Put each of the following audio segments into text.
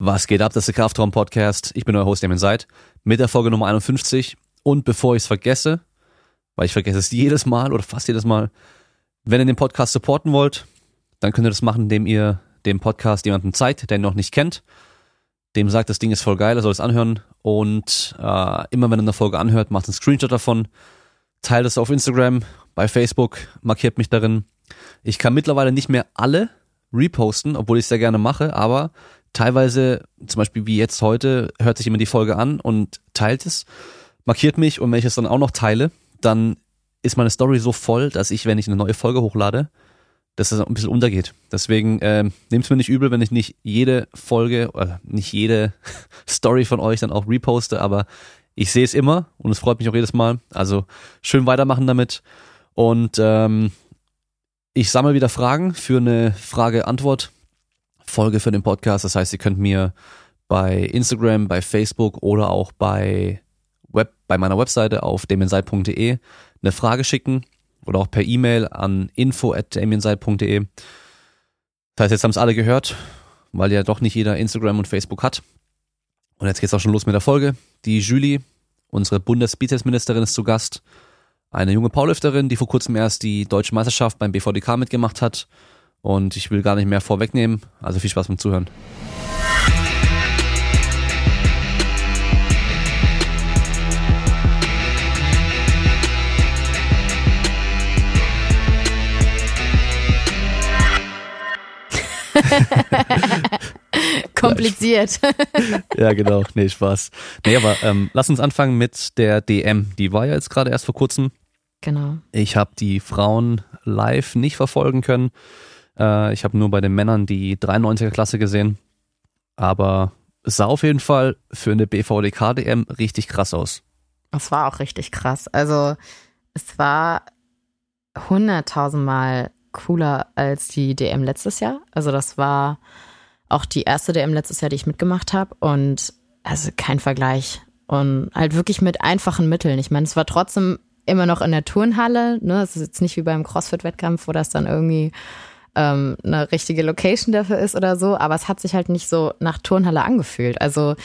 Was geht ab? Das ist der Kraftraum Podcast. Ich bin euer Host, Damien Seid, mit der Folge Nummer 51. Und bevor ich es vergesse, weil ich vergesse es jedes Mal oder fast jedes Mal, wenn ihr den Podcast supporten wollt, dann könnt ihr das machen, indem ihr dem Podcast jemandem zeigt, der ihn noch nicht kennt. Dem sagt, das Ding ist voll geil, er soll es anhören. Und äh, immer wenn er eine Folge anhört, macht einen Screenshot davon, teilt es auf Instagram, bei Facebook, markiert mich darin. Ich kann mittlerweile nicht mehr alle reposten, obwohl ich es sehr gerne mache, aber teilweise, zum Beispiel wie jetzt heute, hört sich jemand die Folge an und teilt es, markiert mich und wenn ich es dann auch noch teile, dann ist meine Story so voll, dass ich, wenn ich eine neue Folge hochlade, dass das ein bisschen untergeht. Deswegen äh, nehmt es mir nicht übel, wenn ich nicht jede Folge oder nicht jede Story von euch dann auch reposte, aber ich sehe es immer und es freut mich auch jedes Mal. Also schön weitermachen damit. Und ähm, ich sammle wieder Fragen für eine Frage-Antwort Folge für den Podcast. Das heißt, ihr könnt mir bei Instagram, bei Facebook oder auch bei Web, bei meiner Webseite auf damienseit.de eine Frage schicken oder auch per E-Mail an info at damienseit.de. Das heißt, jetzt haben es alle gehört, weil ja doch nicht jeder Instagram und Facebook hat. Und jetzt geht's auch schon los mit der Folge. Die Julie, unsere Bundesbizepsministerin, ist zu Gast. Eine junge Powerlifterin, die vor kurzem erst die deutsche Meisterschaft beim BVDK mitgemacht hat und ich will gar nicht mehr vorwegnehmen. Also viel Spaß beim Zuhören. Kompliziert. ja, genau. Nee, Spaß. Nee, aber ähm, lass uns anfangen mit der DM. Die war ja jetzt gerade erst vor kurzem. Genau. Ich habe die Frauen live nicht verfolgen können. Äh, ich habe nur bei den Männern die 93er Klasse gesehen. Aber es sah auf jeden Fall für eine BVDK-DM richtig krass aus. Es war auch richtig krass. Also es war hunderttausendmal cooler als die DM letztes Jahr. Also das war auch die erste DM letztes Jahr, die ich mitgemacht habe. Und also kein Vergleich. Und halt wirklich mit einfachen Mitteln. Ich meine, es war trotzdem immer noch in der Turnhalle. Ne? Ist jetzt nicht wie beim CrossFit-Wettkampf, wo das dann irgendwie ähm, eine richtige Location dafür ist oder so, aber es hat sich halt nicht so nach Turnhalle angefühlt. Also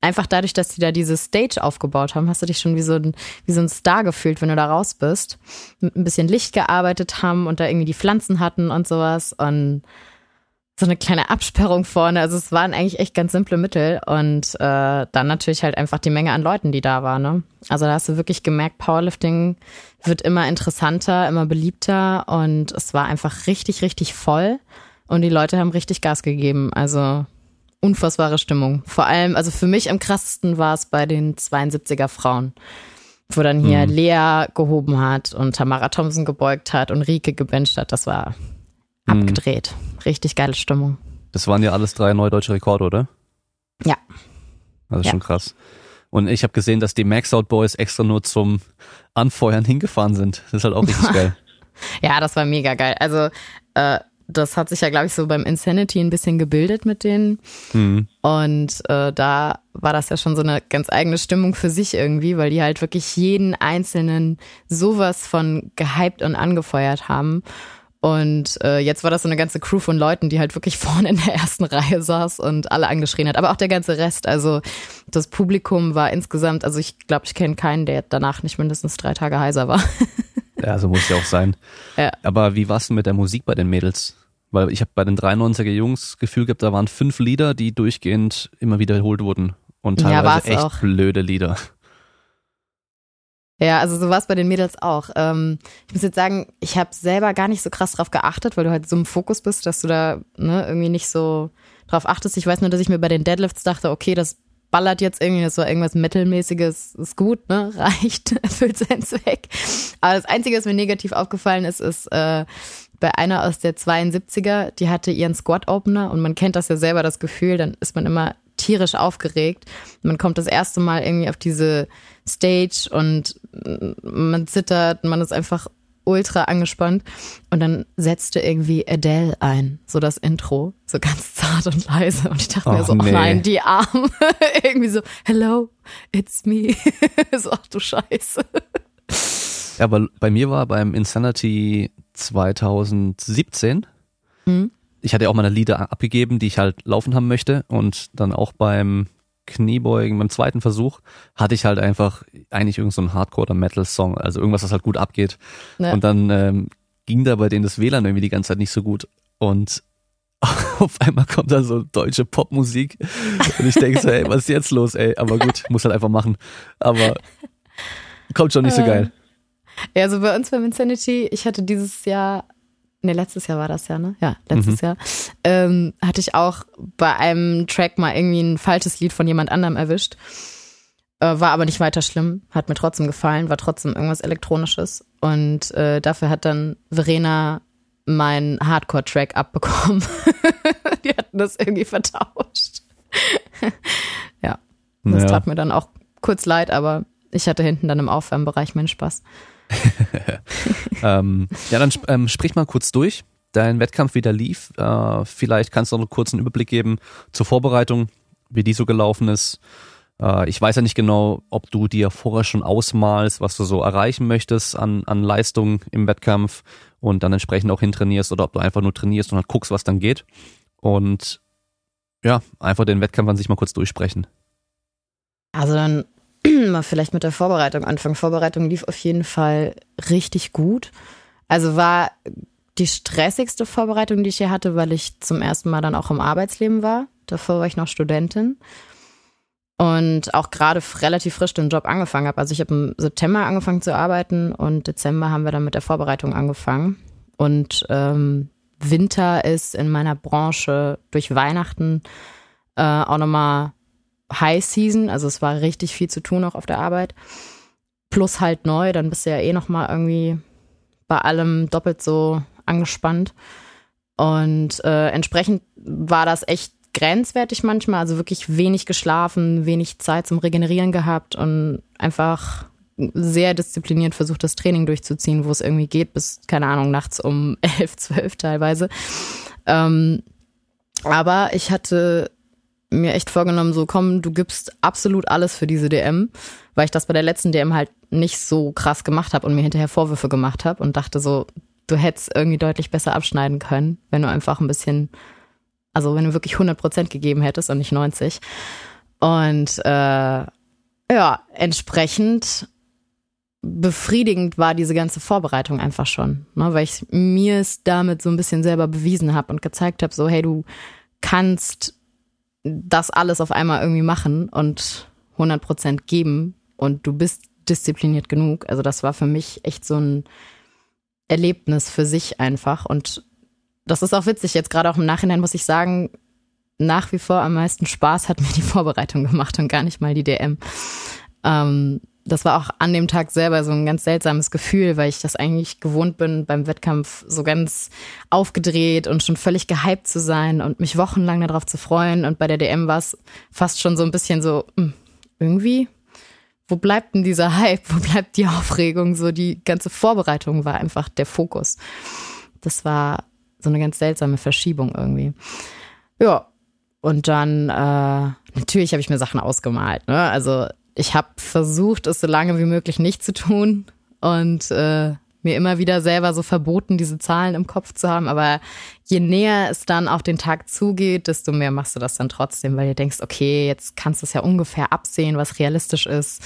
einfach dadurch, dass die da diese Stage aufgebaut haben, hast du dich schon wie so ein, wie so ein Star gefühlt, wenn du da raus bist. Mit ein bisschen Licht gearbeitet haben und da irgendwie die Pflanzen hatten und sowas und so eine kleine Absperrung vorne. Also es waren eigentlich echt ganz simple Mittel und äh, dann natürlich halt einfach die Menge an Leuten, die da war. Ne? Also da hast du wirklich gemerkt, Powerlifting wird immer interessanter, immer beliebter und es war einfach richtig, richtig voll und die Leute haben richtig Gas gegeben. Also unfassbare Stimmung. Vor allem, also für mich am krassesten war es bei den 72er Frauen, wo dann hier mhm. Lea gehoben hat und Tamara Thompson gebeugt hat und Rike gebencht hat. Das war mhm. abgedreht. Richtig geile Stimmung. Das waren ja alles drei neue deutsche Rekorde, oder? Ja. Das ist ja. schon krass. Und ich habe gesehen, dass die Max Out Boys extra nur zum Anfeuern hingefahren sind. Das ist halt auch richtig geil. Ja, das war mega geil. Also äh, das hat sich ja, glaube ich, so beim Insanity ein bisschen gebildet mit denen. Mhm. Und äh, da war das ja schon so eine ganz eigene Stimmung für sich irgendwie, weil die halt wirklich jeden Einzelnen sowas von gehypt und angefeuert haben. Und äh, jetzt war das so eine ganze Crew von Leuten, die halt wirklich vorne in der ersten Reihe saß und alle angeschrien hat. Aber auch der ganze Rest. Also das Publikum war insgesamt, also ich glaube, ich kenne keinen, der danach nicht mindestens drei Tage heiser war. ja, so muss ja auch sein. Ja. Aber wie war's denn mit der Musik bei den Mädels? Weil ich habe bei den 93er Jungs Gefühl gehabt, da waren fünf Lieder, die durchgehend immer wiederholt wurden. Und teilweise ja, echt auch. blöde Lieder. Ja, also so war es bei den Mädels auch. Ähm, ich muss jetzt sagen, ich habe selber gar nicht so krass drauf geachtet, weil du halt so im Fokus bist, dass du da ne, irgendwie nicht so drauf achtest. Ich weiß nur, dass ich mir bei den Deadlifts dachte, okay, das ballert jetzt irgendwie, das war irgendwas Mittelmäßiges, ist gut, ne? Reicht, erfüllt seinen Zweck. Aber das Einzige, was mir negativ aufgefallen ist, ist äh, bei einer aus der 72er, die hatte ihren Squat-Opener und man kennt das ja selber, das Gefühl, dann ist man immer tierisch aufgeregt. Man kommt das erste Mal irgendwie auf diese Stage und man zittert, man ist einfach ultra angespannt. Und dann setzte irgendwie Adele ein, so das Intro, so ganz zart und leise. Und ich dachte Och, mir so, nee. oh nein, die Arme. irgendwie so, hello, it's me. so, ach du Scheiße. Ja, aber bei mir war beim Insanity 2017, mhm. ich hatte auch meine Lieder abgegeben, die ich halt laufen haben möchte und dann auch beim Kniebeugen, beim zweiten Versuch, hatte ich halt einfach eigentlich irgendeinen so Hardcore- oder Metal-Song, also irgendwas, was halt gut abgeht. Ja. Und dann ähm, ging da bei denen das WLAN irgendwie die ganze Zeit nicht so gut. Und auf einmal kommt da so deutsche Popmusik und ich denke so, ey, was ist jetzt los, ey? Aber gut, muss halt einfach machen. Aber kommt schon nicht so geil. Ja, also bei uns beim Insanity, ich hatte dieses Jahr, ne, letztes Jahr war das ja, ne? Ja, letztes mhm. Jahr, ähm, hatte ich auch bei einem Track mal irgendwie ein falsches Lied von jemand anderem erwischt. Äh, war aber nicht weiter schlimm, hat mir trotzdem gefallen, war trotzdem irgendwas Elektronisches. Und äh, dafür hat dann Verena meinen Hardcore-Track abbekommen. Die hatten das irgendwie vertauscht. ja, das ja. tat mir dann auch kurz leid, aber ich hatte hinten dann im Aufwärmbereich meinen Spaß. ähm, ja, dann ähm, sprich mal kurz durch. Dein Wettkampf wieder lief. Äh, vielleicht kannst du noch einen kurzen Überblick geben zur Vorbereitung, wie die so gelaufen ist. Äh, ich weiß ja nicht genau, ob du dir vorher schon ausmalst, was du so erreichen möchtest an, an Leistung im Wettkampf und dann entsprechend auch hintrainierst oder ob du einfach nur trainierst und halt guckst, was dann geht. Und ja, einfach den Wettkampf an sich mal kurz durchsprechen. Also dann mal vielleicht mit der Vorbereitung anfangen. Vorbereitung lief auf jeden Fall richtig gut. Also war die stressigste Vorbereitung, die ich hier hatte, weil ich zum ersten Mal dann auch im Arbeitsleben war. Davor war ich noch Studentin und auch gerade relativ frisch den Job angefangen habe. Also ich habe im September angefangen zu arbeiten und Dezember haben wir dann mit der Vorbereitung angefangen. Und ähm, Winter ist in meiner Branche durch Weihnachten äh, auch nochmal High Season. Also es war richtig viel zu tun auch auf der Arbeit. Plus halt neu, dann bist du ja eh nochmal irgendwie bei allem doppelt so angespannt. Und äh, entsprechend war das echt grenzwertig manchmal, also wirklich wenig geschlafen, wenig Zeit zum Regenerieren gehabt und einfach sehr diszipliniert versucht, das Training durchzuziehen, wo es irgendwie geht, bis, keine Ahnung, nachts um elf, zwölf teilweise. Ähm, aber ich hatte mir echt vorgenommen, so komm, du gibst absolut alles für diese DM, weil ich das bei der letzten DM halt nicht so krass gemacht habe und mir hinterher Vorwürfe gemacht habe und dachte so, du hättest irgendwie deutlich besser abschneiden können, wenn du einfach ein bisschen also wenn du wirklich 100 Prozent gegeben hättest und nicht 90. Und äh, ja, entsprechend befriedigend war diese ganze Vorbereitung einfach schon, ne, weil ich mir es damit so ein bisschen selber bewiesen habe und gezeigt habe, so hey, du kannst das alles auf einmal irgendwie machen und 100 Prozent geben und du bist diszipliniert genug. Also das war für mich echt so ein Erlebnis für sich einfach und das ist auch witzig. Jetzt gerade auch im Nachhinein muss ich sagen, nach wie vor am meisten Spaß hat mir die Vorbereitung gemacht und gar nicht mal die DM. Ähm, das war auch an dem Tag selber so ein ganz seltsames Gefühl, weil ich das eigentlich gewohnt bin, beim Wettkampf so ganz aufgedreht und schon völlig gehypt zu sein und mich wochenlang darauf zu freuen. Und bei der DM war es fast schon so ein bisschen so, hm, irgendwie, wo bleibt denn dieser Hype? Wo bleibt die Aufregung? So die ganze Vorbereitung war einfach der Fokus. Das war so eine ganz seltsame Verschiebung irgendwie. Ja, und dann äh, natürlich habe ich mir Sachen ausgemalt. Ne? Also ich habe versucht, es so lange wie möglich nicht zu tun und äh, mir immer wieder selber so verboten, diese Zahlen im Kopf zu haben. Aber je näher es dann auf den Tag zugeht, desto mehr machst du das dann trotzdem, weil du denkst, okay, jetzt kannst du es ja ungefähr absehen, was realistisch ist.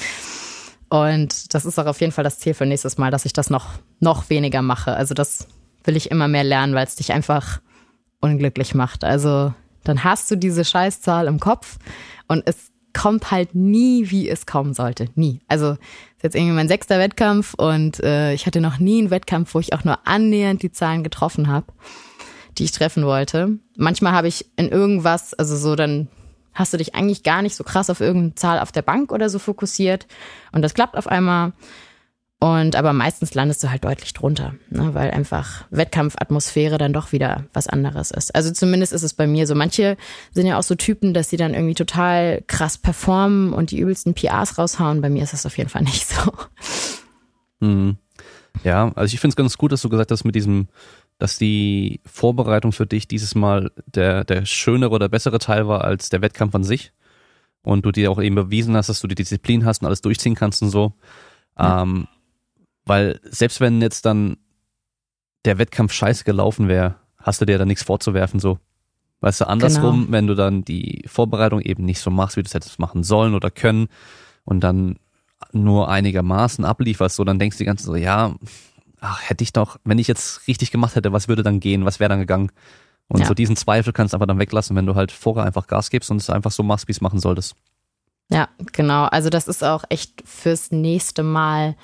Und das ist auch auf jeden Fall das Ziel für nächstes Mal, dass ich das noch, noch weniger mache. Also das will ich immer mehr lernen, weil es dich einfach unglücklich macht. Also dann hast du diese Scheißzahl im Kopf und es kommt halt nie, wie es kommen sollte. Nie. Also ist jetzt irgendwie mein sechster Wettkampf und äh, ich hatte noch nie einen Wettkampf, wo ich auch nur annähernd die Zahlen getroffen habe, die ich treffen wollte. Manchmal habe ich in irgendwas, also so dann hast du dich eigentlich gar nicht so krass auf irgendeine Zahl auf der Bank oder so fokussiert und das klappt auf einmal. Und aber meistens landest du halt deutlich drunter, ne, weil einfach Wettkampfatmosphäre dann doch wieder was anderes ist. Also zumindest ist es bei mir so. Manche sind ja auch so Typen, dass sie dann irgendwie total krass performen und die übelsten PRs raushauen. Bei mir ist das auf jeden Fall nicht so. Mhm. Ja, also ich finde es ganz gut, dass du gesagt hast mit diesem, dass die Vorbereitung für dich dieses Mal der, der schönere oder bessere Teil war als der Wettkampf an sich. Und du dir auch eben bewiesen hast, dass du die Disziplin hast und alles durchziehen kannst und so. Ja. Ähm, weil selbst wenn jetzt dann der Wettkampf scheiße gelaufen wäre, hast du dir da nichts vorzuwerfen, so. Weißt du, andersrum, Genau. wenn du dann die Vorbereitung eben nicht so machst, wie du es hättest machen sollen oder können und dann nur einigermaßen ablieferst, so, dann denkst du die ganze Zeit so, ja, ach, hätte ich doch, wenn ich jetzt richtig gemacht hätte, was würde dann gehen, was wäre dann gegangen? Und Ja. so diesen Zweifel kannst du einfach dann weglassen, wenn du halt vorher einfach Gas gibst und es einfach so machst, wie es machen solltest. Ja, genau. Also das ist auch echt fürs nächste Mal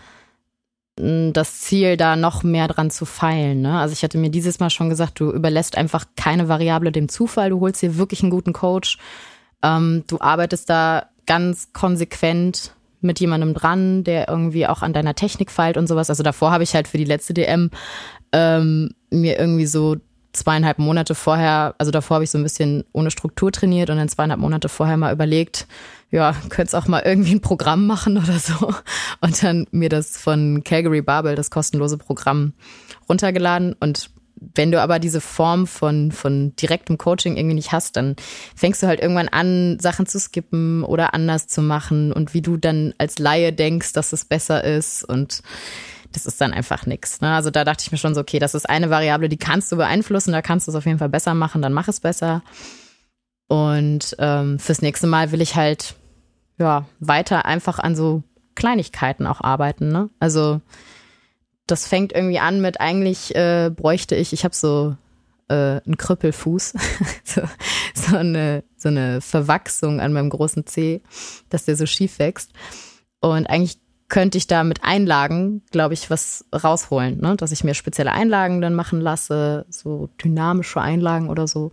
das Ziel, da noch mehr dran zu feilen. Ne? Also ich hatte mir dieses Mal schon gesagt, du überlässt einfach keine Variable dem Zufall, du holst dir wirklich einen guten Coach, ähm, du arbeitest da ganz konsequent mit jemandem dran, der irgendwie auch an deiner Technik feilt und sowas. Also davor habe ich halt für die letzte DM ähm, mir irgendwie so zweieinhalb Monate vorher, also davor habe ich so ein bisschen ohne Struktur trainiert und dann zweieinhalb Monate vorher mal überlegt, ja, könnt's auch mal irgendwie ein Programm machen oder so. Und dann mir das von Calgary Barbell, das kostenlose Programm, runtergeladen. Und wenn du aber diese Form von, von direktem Coaching irgendwie nicht hast, dann fängst du halt irgendwann an, Sachen zu skippen oder anders zu machen und wie du dann als Laie denkst, dass es besser ist und das ist dann einfach nix. Ne? Also da dachte ich mir schon so, okay, das ist eine Variable, die kannst du beeinflussen, da kannst du es auf jeden Fall besser machen, dann mach es besser. Und ähm, fürs nächste Mal will ich halt ja weiter einfach an so Kleinigkeiten auch arbeiten. Ne? Also das fängt irgendwie an mit eigentlich äh, bräuchte ich, ich habe so äh, einen Krüppelfuß, so, so, eine, so eine Verwachsung an meinem großen Zeh, dass der so schief wächst. Und eigentlich könnte ich da mit Einlagen, glaube ich, was rausholen, ne? dass ich mir spezielle Einlagen dann machen lasse, so dynamische Einlagen oder so.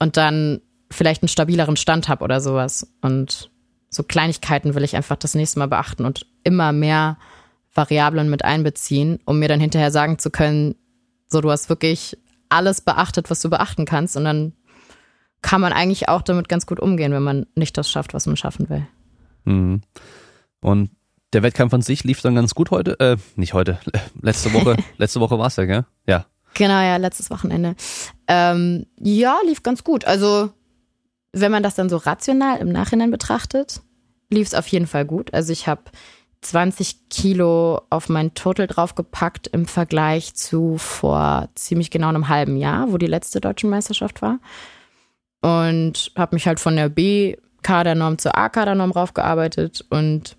Und dann vielleicht einen stabileren Stand habe oder sowas. Und so Kleinigkeiten will ich einfach das nächste Mal beachten und immer mehr Variablen mit einbeziehen, um mir dann hinterher sagen zu können, so du hast wirklich alles beachtet, was du beachten kannst. Und dann kann man eigentlich auch damit ganz gut umgehen, wenn man nicht das schafft, was man schaffen will. Mhm. Und der Wettkampf an sich lief dann ganz gut heute, äh, nicht heute, letzte Woche, letzte Woche war es ja, gell? Ja. Genau, ja, letztes Wochenende. Ähm, ja, lief ganz gut. Also, wenn man das dann so rational im Nachhinein betrachtet, lief es auf jeden Fall gut. Also, ich habe 20 Kilo auf mein Total draufgepackt im Vergleich zu vor ziemlich genau einem halben Jahr, wo die letzte deutsche Meisterschaft war. Und habe mich halt von der B-Kadernorm zur A-Kadernorm raufgearbeitet und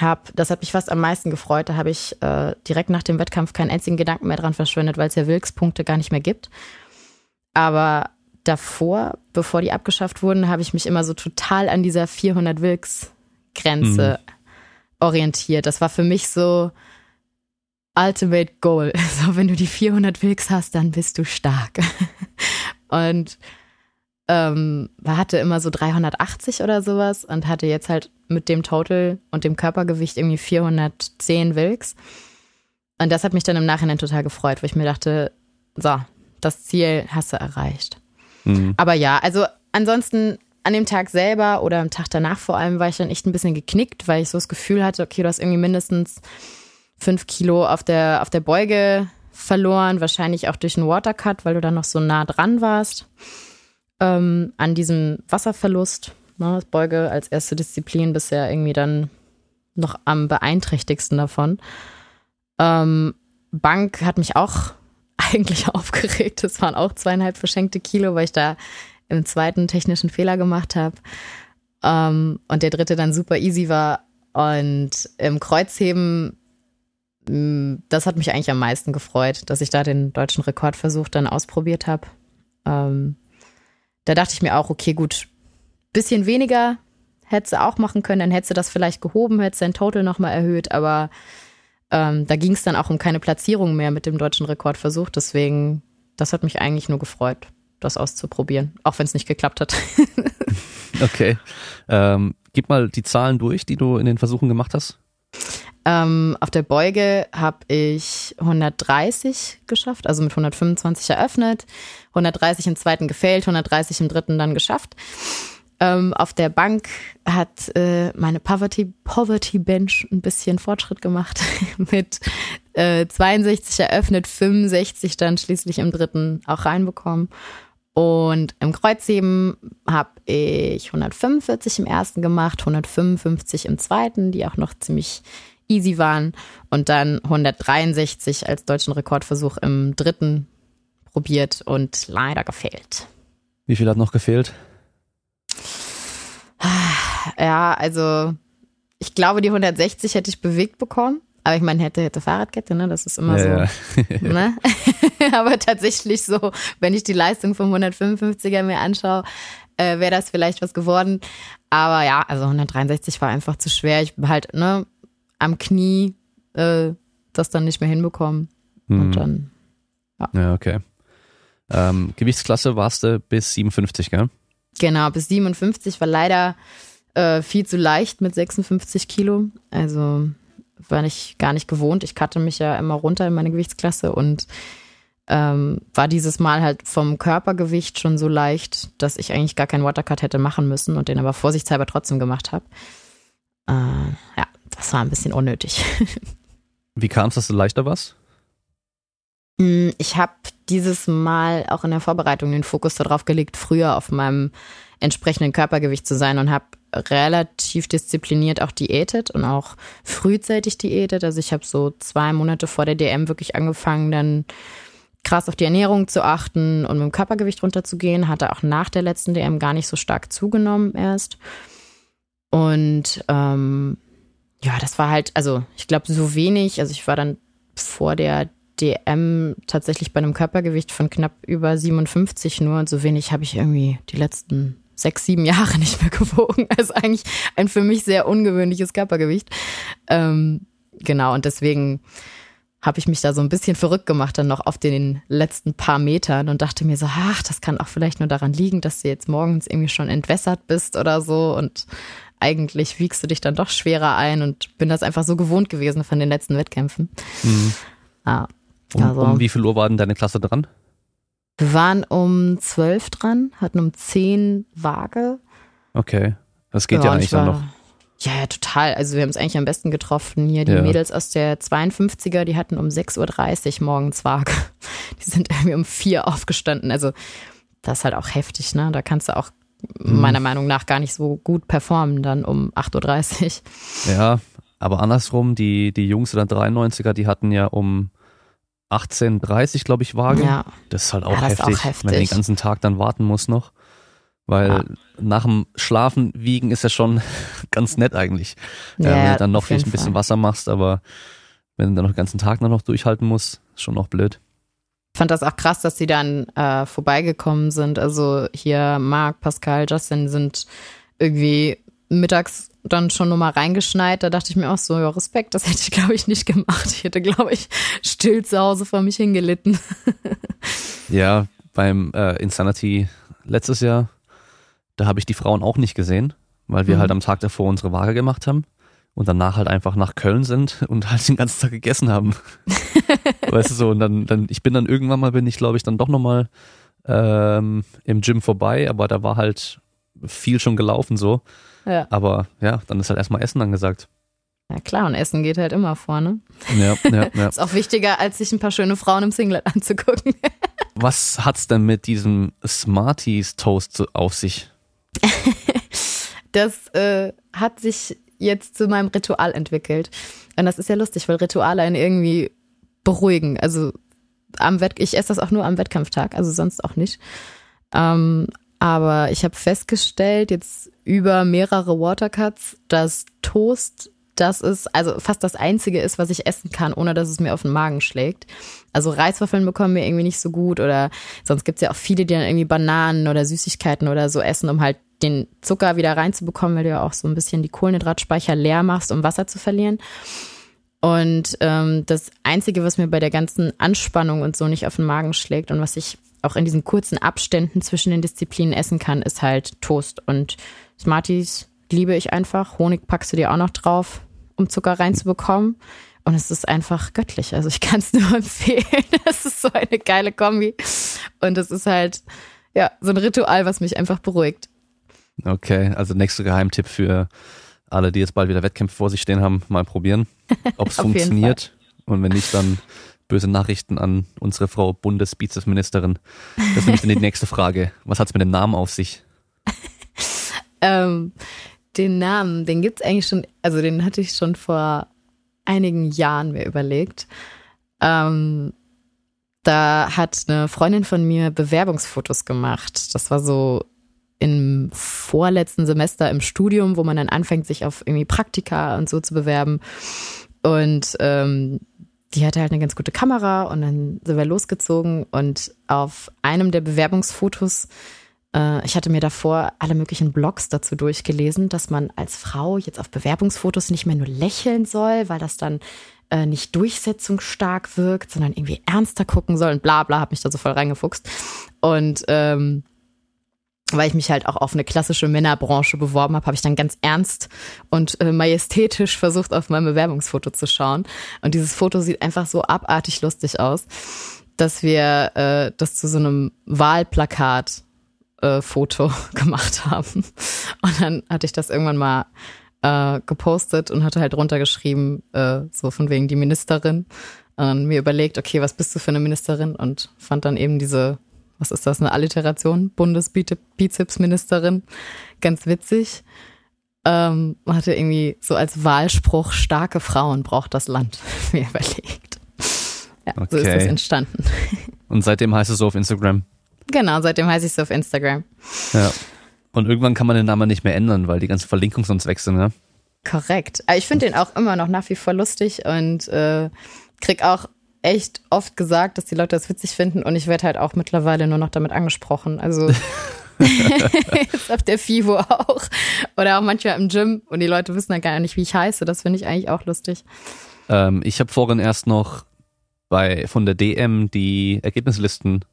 hab, das hat mich fast am meisten gefreut. Da habe ich äh, direkt nach dem Wettkampf keinen einzigen Gedanken mehr dran verschwendet, weil es ja Wilks-Punkte gar nicht mehr gibt. Aber davor, bevor die abgeschafft wurden, habe ich mich immer so total an dieser 400 Wilks-Grenze orientiert. Das war für mich so Ultimate Goal. So, wenn du die 400 Wilks hast, dann bist du stark. Und ähm, hatte immer so 380 oder sowas und hatte jetzt halt mit dem Total und dem Körpergewicht irgendwie 410 Wilks. Und das hat mich dann im Nachhinein total gefreut, wo ich mir dachte, so, das Ziel hast du erreicht. Mhm. Aber ja, also ansonsten an dem Tag selber oder am Tag danach vor allem war ich dann echt ein bisschen geknickt, weil ich so das Gefühl hatte, okay, du hast irgendwie mindestens fünf Kilo auf der, auf der Beuge verloren, wahrscheinlich auch durch einen Watercut, weil du dann noch so nah dran warst ähm, an diesem Wasserverlust. Ne, Beuge als erste Disziplin bisher irgendwie dann noch am beeinträchtigsten davon. Ähm, Bank hat mich auch eigentlich aufgeregt. Das waren auch zweieinhalb verschenkte Kilo, weil ich da im zweiten technischen Fehler gemacht habe. Ähm, und der dritte dann super easy war. Und im Kreuzheben, mh, das hat mich eigentlich am meisten gefreut, dass ich da den deutschen Rekordversuch dann ausprobiert habe. Ähm, da dachte ich mir auch, okay, gut, bisschen weniger hätte sie auch machen können, dann hätte sie das vielleicht gehoben, hätte sein Total nochmal erhöht, aber ähm, da ging es dann auch um keine Platzierung mehr mit dem deutschen Rekordversuch. Deswegen, das hat mich eigentlich nur gefreut, das auszuprobieren, auch wenn es nicht geklappt hat. Okay. Ähm, gib mal die Zahlen durch, die du in den Versuchen gemacht hast. Ähm, auf der Beuge habe ich 130 geschafft, also mit 125 eröffnet, 130 im zweiten gefailt, 130 im dritten dann geschafft. Ähm, auf der Bank hat äh, meine Poverty, Poverty Bench ein bisschen Fortschritt gemacht mit äh, 62 eröffnet, 65 dann schließlich im dritten auch reinbekommen. Und im Kreuzheben habe ich 145 im ersten gemacht, 155 im zweiten, die auch noch ziemlich easy waren. Und dann 163 als deutschen Rekordversuch im dritten probiert und leider gefehlt. Wie viel hat noch gefehlt? Ja, also ich glaube, die 160 hätte ich bewegt bekommen. Aber ich meine, hätte, hätte Fahrradkette, ne? Das ist immer Ja, so. ja. Ne? Aber tatsächlich so, wenn ich die Leistung vom 155er mir anschaue, äh, wäre das vielleicht was geworden. Aber ja, also 163 war einfach zu schwer. Ich halt, ne, am Knie äh, das dann nicht mehr hinbekommen. Hm. Und dann, Ja, okay. Ähm, Gewichtsklasse warst du bis 57, gell? genau, bis 57 war leider äh, viel zu leicht mit 56 Kilo. Also war ich gar nicht gewohnt. Ich cutte mich ja immer runter in meine Gewichtsklasse und ähm, war dieses Mal halt vom Körpergewicht schon so leicht, dass ich eigentlich gar keinen Watercut hätte machen müssen und den aber vorsichtshalber trotzdem gemacht habe. Äh, ja, das war ein bisschen unnötig. Wie kam es, dass du leichter warst? Mm, Ich habe dieses Mal auch in der Vorbereitung den Fokus darauf gelegt, früher auf meinem entsprechenden Körpergewicht zu sein und habe relativ diszipliniert auch diätet und auch frühzeitig diätet. Also ich habe so zwei Monate vor der DM wirklich angefangen, dann krass auf die Ernährung zu achten und mit dem Körpergewicht runterzugehen. Hatte auch nach der letzten DM gar nicht so stark zugenommen erst. Und ähm, ja, das war halt, also ich glaube so wenig. Also ich war dann vor der DM tatsächlich bei einem Körpergewicht von knapp über 57 nur und so wenig habe ich irgendwie die letzten sechs, sieben Jahre nicht mehr gewogen. Also eigentlich ein für mich sehr ungewöhnliches Körpergewicht. Ähm, genau, und deswegen habe ich mich da so ein bisschen verrückt gemacht dann noch auf den letzten paar Metern und dachte mir so, ach, das kann auch vielleicht nur daran liegen, dass du jetzt morgens irgendwie schon entwässert bist oder so und eigentlich wiegst du dich dann doch schwerer ein und bin das einfach so gewohnt gewesen von den letzten Wettkämpfen. Mhm. Ja, Um, Also- um wie viel Uhr war denn deine Klasse dran? Wir waren um zwölf dran, hatten um zehn Waage. Okay. Das geht ja, und eigentlich dann noch. Ja, ja, total. Also wir haben es eigentlich am besten getroffen. Hier die Ja. Mädels aus der 52er, die hatten um 6.30 Uhr morgens Waage. Die sind irgendwie um vier aufgestanden. Also das ist halt auch heftig, ne? Da kannst du auch. Meiner Meinung nach gar nicht so gut performen dann um 8.30 Uhr. Ja, aber andersrum, die, die Jungs der 93er, die hatten ja um 18.30 glaube ich, Waage. Ja, Das ist halt auch, Ja, das ist heftig, auch heftig. wenn du den ganzen Tag dann warten musst noch. Weil Ja. nach dem Schlafen wiegen ist ja schon ganz nett eigentlich. Ja, wenn du dann noch vielleicht ein bisschen. Wasser machst, aber wenn du dann noch den ganzen Tag dann noch durchhalten musst, ist schon noch blöd. Ich fand das auch krass, dass sie dann äh, vorbeigekommen sind. Also hier Marc, Pascal, Justin sind irgendwie mittags dann schon nochmal reingeschneit. Da dachte ich mir auch so, ja, Respekt, das hätte ich, glaube ich, nicht gemacht. Ich hätte, glaube ich, still zu Hause vor mich hingelitten. Ja, beim äh, Insanity letztes Jahr, da habe ich die Frauen auch nicht gesehen, weil wir Mhm. halt am Tag davor unsere Waage gemacht haben und danach halt einfach nach Köln sind und halt den ganzen Tag gegessen haben. weißt du so, und dann, dann, ich bin dann irgendwann mal, bin ich glaube ich dann doch nochmal ähm, im Gym vorbei, aber da war halt viel schon gelaufen so. Ja. Aber ja, dann ist halt erstmal Essen angesagt. ja, klar, und Essen geht halt immer vorne. Ja, ja, ja. Ist auch wichtiger, als sich ein paar schöne Frauen im Singlet anzugucken. Was hat's denn mit diesem Smarties Toast auf sich? Das äh, hat sich jetzt zu meinem Ritual entwickelt. Und das ist ja lustig, weil Rituale einen irgendwie beruhigen. Also am Wett ich esse das auch nur am Wettkampftag, also sonst auch nicht. Ähm, aber ich habe festgestellt, jetzt über mehrere Watercuts, dass Toast das ist, also fast das Einzige ist, was ich essen kann, ohne dass es mir auf den Magen schlägt. Also Reiswaffeln bekommen mir irgendwie nicht so gut oder sonst gibt's ja auch viele, die dann irgendwie Bananen oder Süßigkeiten oder so essen, um halt den Zucker wieder reinzubekommen, weil du ja auch so ein bisschen die Kohlenhydratspeicher leer machst, um Wasser zu verlieren. Und ähm, das Einzige, was mir bei der ganzen Anspannung und so nicht auf den Magen schlägt und was ich auch in diesen kurzen Abständen zwischen den Disziplinen essen kann, ist halt Toast. Und Smarties liebe ich einfach. Honig packst du dir auch noch drauf, um Zucker reinzubekommen. Und es ist einfach göttlich. Also ich kann es nur empfehlen. Es ist so eine geile Kombi. Und es ist halt, ja, so ein Ritual, was mich einfach beruhigt. Okay, also nächster Geheimtipp für alle, die jetzt bald wieder Wettkämpfe vor sich stehen haben, mal probieren, ob es funktioniert. Und wenn nicht, dann böse Nachrichten an unsere Frau Bundesvizesministerin. Das ist nämlich dann die nächste Frage. Was hat's mit dem Namen auf sich? Ähm, den Namen, den gibt's eigentlich schon, also den hatte ich schon vor einigen Jahren mir überlegt. Ähm, da hat eine Freundin von mir Bewerbungsfotos gemacht. Das war so im vorletzten Semester im Studium, wo man dann anfängt, sich auf irgendwie Praktika und so zu bewerben. Und ähm, die hatte halt eine ganz gute Kamera und dann sind wir losgezogen und auf einem der Bewerbungsfotos, äh, ich hatte mir davor alle möglichen Blogs dazu durchgelesen, dass man als Frau jetzt auf Bewerbungsfotos nicht mehr nur lächeln soll, weil das dann äh, nicht durchsetzungsstark wirkt, sondern irgendwie ernster gucken soll und bla bla, hab mich da so voll reingefuchst. Und ähm, weil ich mich halt auch auf eine klassische Männerbranche beworben habe, habe ich dann ganz ernst und äh, majestätisch versucht, auf mein Bewerbungsfoto zu schauen. Und dieses Foto sieht einfach so abartig lustig aus, dass wir äh, das zu so einem Wahlplakat äh, Foto gemacht haben. Und dann hatte ich das irgendwann mal äh, gepostet und hatte halt runtergeschrieben, äh, so von wegen die Ministerin. Und mir überlegt, okay, was bist du für eine Ministerin? Und fand dann eben diese was ist das, eine Alliteration? Bundesbizepsministerin. Ganz witzig. Ähm, hatte irgendwie so als Wahlspruch, starke Frauen braucht das Land, mir überlegt. Ja, okay. so ist das entstanden. Und seitdem heißt es so auf Instagram? Genau, seitdem heiße ich so auf Instagram. Ja. Und irgendwann kann man den Namen nicht mehr ändern, weil die ganzen Verlinkungen sonst wechseln, ne? Korrekt. Aber ich finde den auch immer noch nach wie vor lustig und äh, krieg auch echt oft gesagt, dass die Leute das witzig finden und ich werde halt auch mittlerweile nur noch damit angesprochen. Also jetzt auf der FIVO auch. Oder auch manchmal im Gym und die Leute wissen dann gar nicht, wie ich heiße. Das finde ich eigentlich auch lustig. Ähm, ich habe vorhin erst noch bei von der DM die Ergebnislisten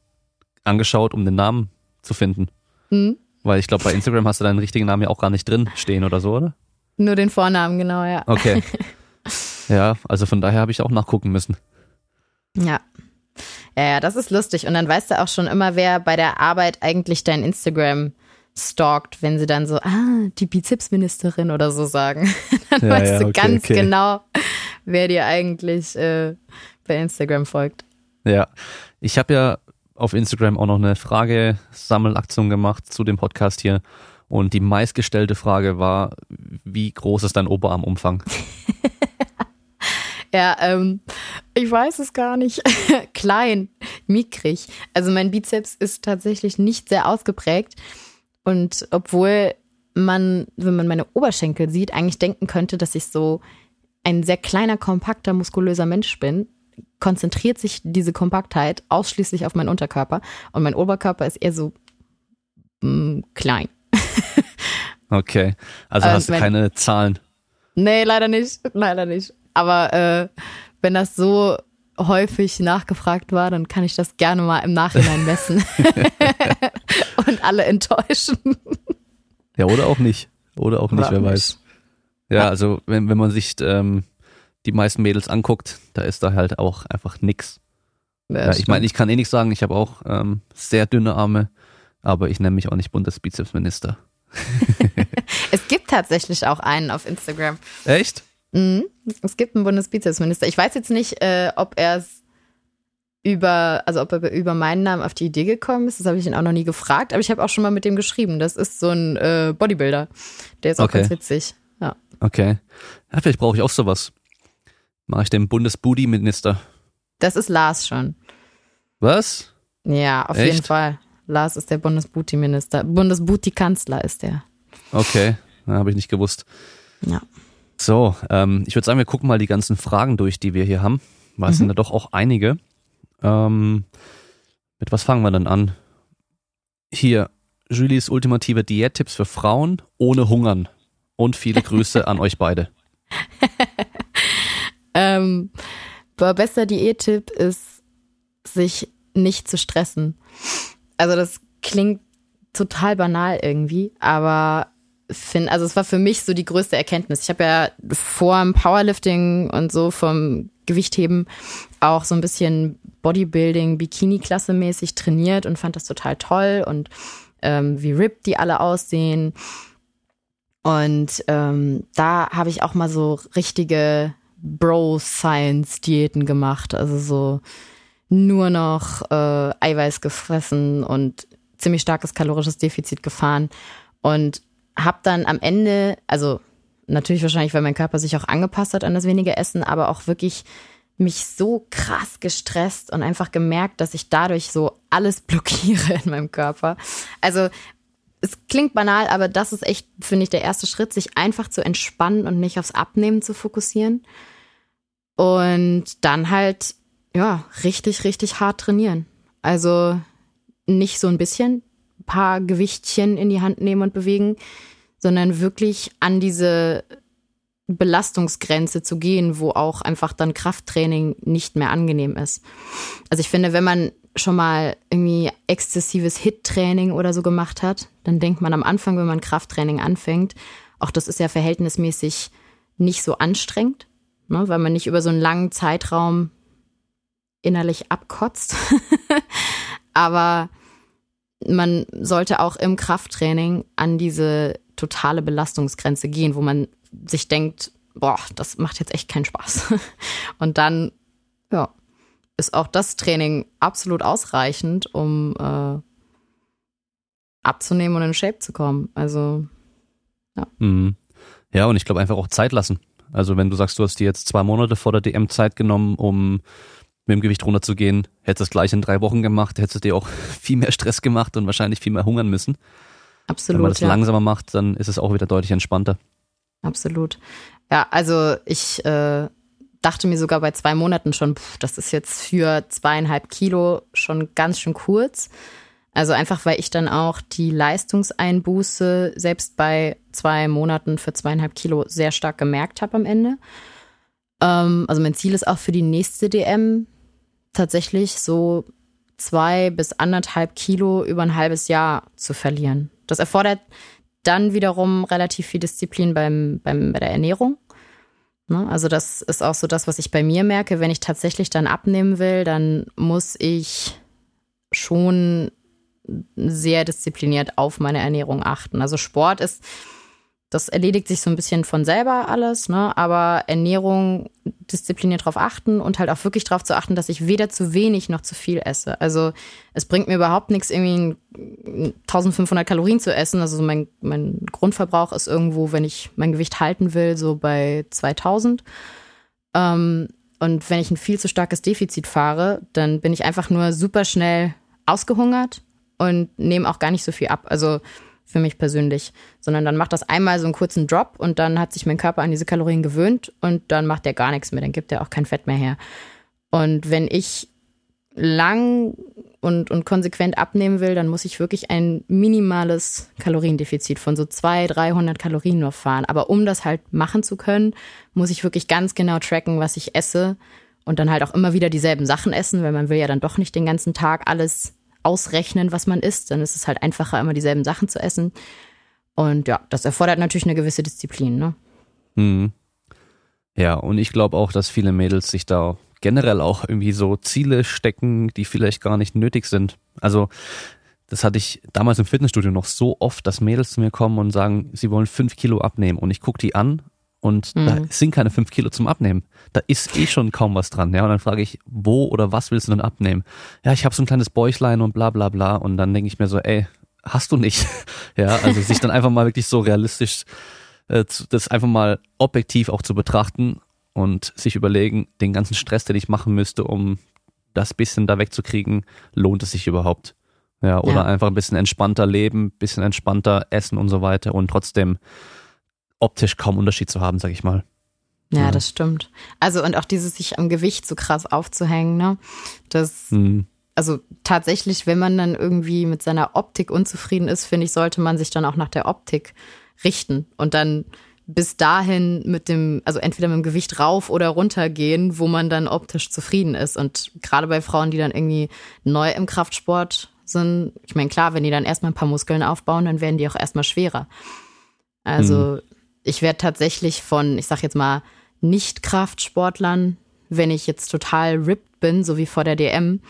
angeschaut, um den Namen zu finden. Mhm. Weil ich glaube, bei Instagram hast du deinen richtigen Namen ja auch gar nicht drin stehen oder so, oder? Nur den Vornamen, genau, ja. Okay. Ja, also von daher habe ich auch nachgucken müssen. Ja. Ja, ja, das ist lustig. Und dann weißt du auch schon immer, wer bei der Arbeit eigentlich dein Instagram stalkt, wenn sie dann so, ah, die Bizepsministerin oder so sagen. dann ja, weißt ja, du okay, ganz okay. genau, wer dir eigentlich äh, bei Instagram folgt. Ja, ich habe ja auf Instagram auch noch eine Fragesammelaktion gemacht zu dem Podcast hier. Und die meistgestellte Frage war, wie groß ist dein Oberarmumfang? Ja, ähm, ich weiß es gar nicht. Klein, mickrig. Also mein Bizeps ist tatsächlich nicht sehr ausgeprägt. Und obwohl man, wenn man meine Oberschenkel sieht, eigentlich denken könnte, dass ich so ein sehr kleiner, kompakter, muskulöser Mensch bin, konzentriert sich diese Kompaktheit ausschließlich auf meinen Unterkörper. Und mein Oberkörper ist eher so mh, mm, klein. okay. Also hast du keine Zahlen? Nee, leider nicht. Leider nicht. Aber äh, wenn das so häufig nachgefragt war, dann kann ich das gerne mal im Nachhinein messen und alle enttäuschen. Ja, oder auch nicht. Oder auch nicht, oder wer nicht. weiß. Ja, also wenn, wenn man sich ähm, die meisten Mädels anguckt, da ist da halt auch einfach nix. Ja, ja ich meine, ich kann eh nichts sagen, ich habe auch ähm, sehr dünne Arme, aber ich nenne mich auch nicht Bundesbizepsminister. es gibt tatsächlich auch einen auf Instagram. Echt? Mhm. Es gibt einen Bundesbizepsminister. Ich weiß jetzt nicht, äh, ob er es über, also ob er über meinen Namen auf die Idee gekommen ist. Das habe ich ihn auch noch nie gefragt, aber ich habe auch schon mal mit dem geschrieben. Das ist so ein äh, Bodybuilder. Der ist auch okay. ganz witzig. Ja. Okay. Ja, vielleicht brauche ich auch sowas. Mache ich den Bundesbooty-Minister. Das ist Lars schon. Was? Ja, auf Echt? jeden Fall. Lars ist der Bundesbooty-Minister. Bundesbooty-Kanzler ist der. Okay, habe ich nicht gewusst. Ja. So, ähm, ich würde sagen, wir gucken mal die ganzen Fragen durch, die wir hier haben, weil es mhm. sind da doch auch einige. Ähm, mit was fangen wir dann an? Hier, Julies ultimative Diättipps für Frauen ohne Hungern. Und viele Grüße an euch beide. ähm, bester Diättipp ist, sich nicht zu stressen. Also das klingt total banal irgendwie, aber finde, also es war für mich so die größte Erkenntnis. Ich habe ja vor dem Powerlifting und so vom Gewichtheben auch so ein bisschen Bodybuilding, Bikini-Klasse mäßig trainiert und fand das total toll und ähm, wie ripped die alle aussehen. Und ähm, da habe ich auch mal so richtige Bro-Science-Diäten gemacht. Also so nur noch äh, Eiweiß gefressen und ziemlich starkes kalorisches Defizit gefahren. Und habe dann am Ende, also natürlich wahrscheinlich, weil mein Körper sich auch angepasst hat an das wenige Essen, aber auch wirklich mich so krass gestresst und einfach gemerkt, dass ich dadurch so alles blockiere in meinem Körper. Also es klingt banal, aber das ist echt, finde ich, der erste Schritt, sich einfach zu entspannen und nicht aufs Abnehmen zu fokussieren. Und dann halt, ja, richtig, richtig hart trainieren. Also nicht so ein bisschen, paar Gewichtchen in die Hand nehmen und bewegen, sondern wirklich an diese Belastungsgrenze zu gehen, wo auch einfach dann Krafttraining nicht mehr angenehm ist. Also ich finde, wenn man schon mal irgendwie exzessives Hit-Training oder so gemacht hat, dann denkt man am Anfang, wenn man Krafttraining anfängt, auch das ist ja verhältnismäßig nicht so anstrengend, ne, weil man nicht über so einen langen Zeitraum innerlich abkotzt. Aber man sollte auch im Krafttraining an diese totale Belastungsgrenze gehen, wo man sich denkt, boah, das macht jetzt echt keinen Spaß. Und dann, ja, ist auch das Training absolut ausreichend, um äh, abzunehmen und in Shape zu kommen. Also, ja. Mhm. Ja, und ich glaube einfach auch Zeit lassen. Also wenn du sagst, du hast dir jetzt zwei Monate vor der DM Zeit genommen, um mit dem Gewicht runterzugehen, hättest du es gleich in drei Wochen gemacht, hättest du dir auch viel mehr Stress gemacht und wahrscheinlich viel mehr hungern müssen. Absolut. Wenn man das ja. langsamer macht, dann ist es auch wieder deutlich entspannter. Absolut. Ja, also ich äh, dachte mir sogar bei zwei Monaten schon, pff, das ist jetzt für zweieinhalb Kilo schon ganz schön kurz. Also einfach, weil ich dann auch die Leistungseinbuße selbst bei zwei Monaten für zweieinhalb Kilo sehr stark gemerkt habe am Ende. Ähm, also mein Ziel ist auch für die nächste DM tatsächlich so zwei bis anderthalb Kilo über ein halbes Jahr zu verlieren. Das erfordert dann wiederum relativ viel Disziplin beim, beim, bei der Ernährung. Ne? Also das ist auch so das, was ich bei mir merke. Wenn ich tatsächlich dann abnehmen will, dann muss ich schon sehr diszipliniert auf meine Ernährung achten. Also Sport ist das erledigt sich so ein bisschen von selber alles, ne? aber Ernährung diszipliniert darauf achten und halt auch wirklich darauf zu achten, dass ich weder zu wenig noch zu viel esse. Also es bringt mir überhaupt nichts, irgendwie 1500 Kalorien zu essen. Also mein, mein Grundverbrauch ist irgendwo, wenn ich mein Gewicht halten will, so bei 2000. Ähm, und wenn ich ein viel zu starkes Defizit fahre, dann bin ich einfach nur super schnell ausgehungert und nehme auch gar nicht so viel ab. Also für mich persönlich, sondern dann macht das einmal so einen kurzen Drop und dann hat sich mein Körper an diese Kalorien gewöhnt und dann macht der gar nichts mehr, dann gibt er auch kein Fett mehr her. Und wenn ich lang und, und konsequent abnehmen will, dann muss ich wirklich ein minimales Kaloriendefizit von so 200, 300 Kalorien nur fahren. Aber um das halt machen zu können, muss ich wirklich ganz genau tracken, was ich esse und dann halt auch immer wieder dieselben Sachen essen, weil man will ja dann doch nicht den ganzen Tag alles ausrechnen, was man isst. Dann ist es halt einfacher, immer dieselben Sachen zu essen. Und ja, das erfordert natürlich eine gewisse Disziplin, ne? Mhm. Ja, und ich glaube auch, dass viele Mädels sich da generell auch irgendwie so Ziele stecken, die vielleicht gar nicht nötig sind. Also, das hatte ich damals im Fitnessstudio noch so oft, dass Mädels zu mir kommen und sagen, sie wollen fünf Kilo abnehmen. Und ich gucke die an und mhm. da sind keine fünf Kilo zum Abnehmen. Da ist eh schon kaum was dran. Ja, und dann frage ich, wo oder was willst du denn abnehmen? Ja, ich habe so ein kleines Bäuchlein und bla bla bla. Und dann denke ich mir so, ey, hast du nicht. ja, also sich dann einfach mal wirklich so realistisch, äh, das einfach mal objektiv auch zu betrachten und sich überlegen, den ganzen Stress, den ich machen müsste, um das bisschen da wegzukriegen, lohnt es sich überhaupt? Ja, oder ja. einfach ein bisschen entspannter leben, bisschen entspannter essen und so weiter und trotzdem optisch kaum Unterschied zu haben, sag ich mal. Ja, ja, das stimmt. Also und auch dieses sich am Gewicht so krass aufzuhängen, ne? Das, mhm. also tatsächlich, wenn man dann irgendwie mit seiner Optik unzufrieden ist, finde ich, sollte man sich dann auch nach der Optik richten und dann bis dahin mit dem, also entweder mit dem Gewicht rauf oder runter gehen, wo man dann optisch zufrieden ist. Und gerade bei Frauen, die dann irgendwie neu im Kraftsport sind, ich meine, klar, wenn die dann erstmal ein paar Muskeln aufbauen, dann werden die auch erstmal schwerer. Also mhm ich werde tatsächlich von, ich sag jetzt mal, Nicht-Kraftsportlern, wenn ich jetzt total ripped bin, so wie vor der DM,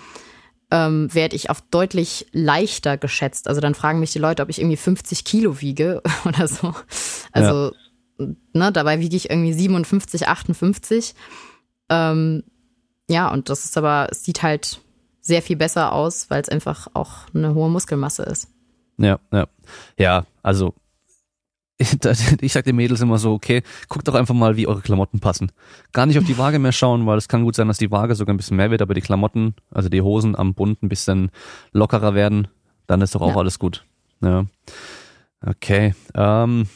ähm, werde ich auf deutlich leichter geschätzt. Also dann fragen mich die Leute, ob ich irgendwie 50 Kilo wiege oder so. Also, ja. ne, dabei wiege ich irgendwie 57, 58. Ähm, ja, und das ist aber, es sieht halt sehr viel besser aus, weil es einfach auch eine hohe Muskelmasse ist. Ja, ja. Ja, also ich sag den Mädels immer so, okay, guckt doch einfach mal, wie eure Klamotten passen. Gar nicht auf die Waage mehr schauen, weil es kann gut sein, dass die Waage sogar ein bisschen mehr wird, aber die Klamotten, also die Hosen am Bund ein bisschen lockerer werden, dann ist doch auch ja. alles gut. Ja. Okay. Ähm,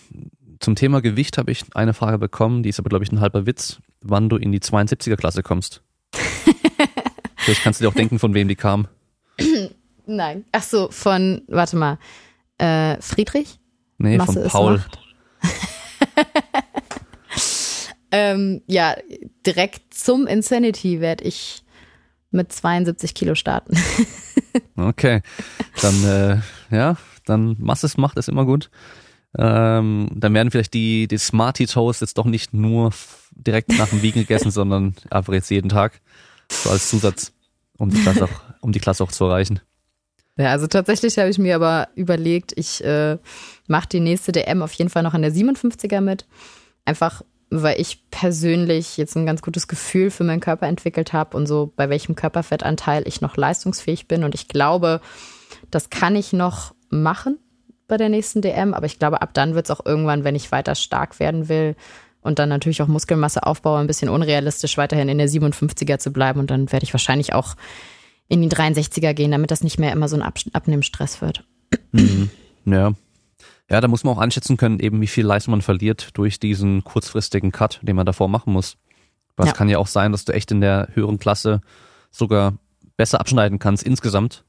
zum Thema Gewicht habe ich eine Frage bekommen, die ist aber, glaube ich, ein halber Witz, wann du in die 72er Klasse kommst. Vielleicht kannst du dir auch denken, von wem die kam. Nein. Ach so, von, warte mal, äh, Friedrich? Nee, Masse von Paul. ähm, ja, direkt zum Insanity werde ich mit 72 Kilo starten. okay, dann äh, ja, dann Masse macht ist immer gut. Ähm, dann werden vielleicht die, die Smarty Toast jetzt doch nicht nur direkt nach dem Wiegen gegessen, sondern einfach jetzt jeden Tag. So als Zusatz, um die Klasse auch, um die Klasse auch zu erreichen. Ja, also tatsächlich habe ich mir aber überlegt, ich äh, mache die nächste DM auf jeden Fall noch an der 57er mit. Einfach, weil ich persönlich jetzt ein ganz gutes Gefühl für meinen Körper entwickelt habe und so, bei welchem Körperfettanteil ich noch leistungsfähig bin. Und ich glaube, das kann ich noch machen bei der nächsten DM. Aber ich glaube, ab dann wird es auch irgendwann, wenn ich weiter stark werden will und dann natürlich auch Muskelmasse aufbaue, ein bisschen unrealistisch, weiterhin in der 57er zu bleiben. Und dann werde ich wahrscheinlich auch in die 63er gehen, damit das nicht mehr immer so ein Ab Abnehmstress wird. Mhm. Ja. Ja, da muss man auch einschätzen können, eben wie viel Leistung man verliert durch diesen kurzfristigen Cut, den man davor machen muss. Weil ja. es kann ja auch sein, dass du echt in der höheren Klasse sogar besser abschneiden kannst insgesamt.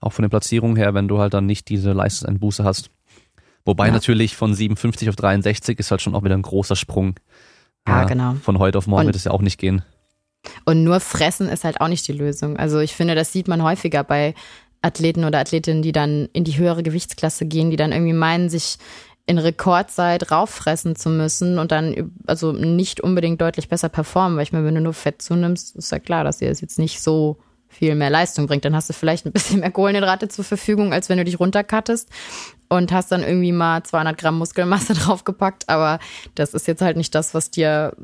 Auch von der Platzierung her, wenn du halt dann nicht diese Leistungseinbuße hast. Wobei ja. natürlich von 57 auf 63 ist halt schon auch wieder ein großer Sprung. Ja, ja genau. Von heute auf morgen Und wird es ja auch nicht gehen. Und nur fressen ist halt auch nicht die Lösung. Also ich finde, das sieht man häufiger bei Athleten oder Athletinnen, die dann in die höhere Gewichtsklasse gehen, die dann irgendwie meinen, sich in Rekordzeit rauffressen zu müssen und dann also nicht unbedingt deutlich besser performen, weil ich meine, wenn du nur Fett zunimmst, ist ja klar, dass dir das jetzt nicht so viel mehr Leistung bringt. Dann hast du vielleicht ein bisschen mehr Kohlenhydrate zur Verfügung, als wenn du dich runterkattest und hast dann irgendwie mal 200 Gramm Muskelmasse draufgepackt. Aber das ist jetzt halt nicht das, was dir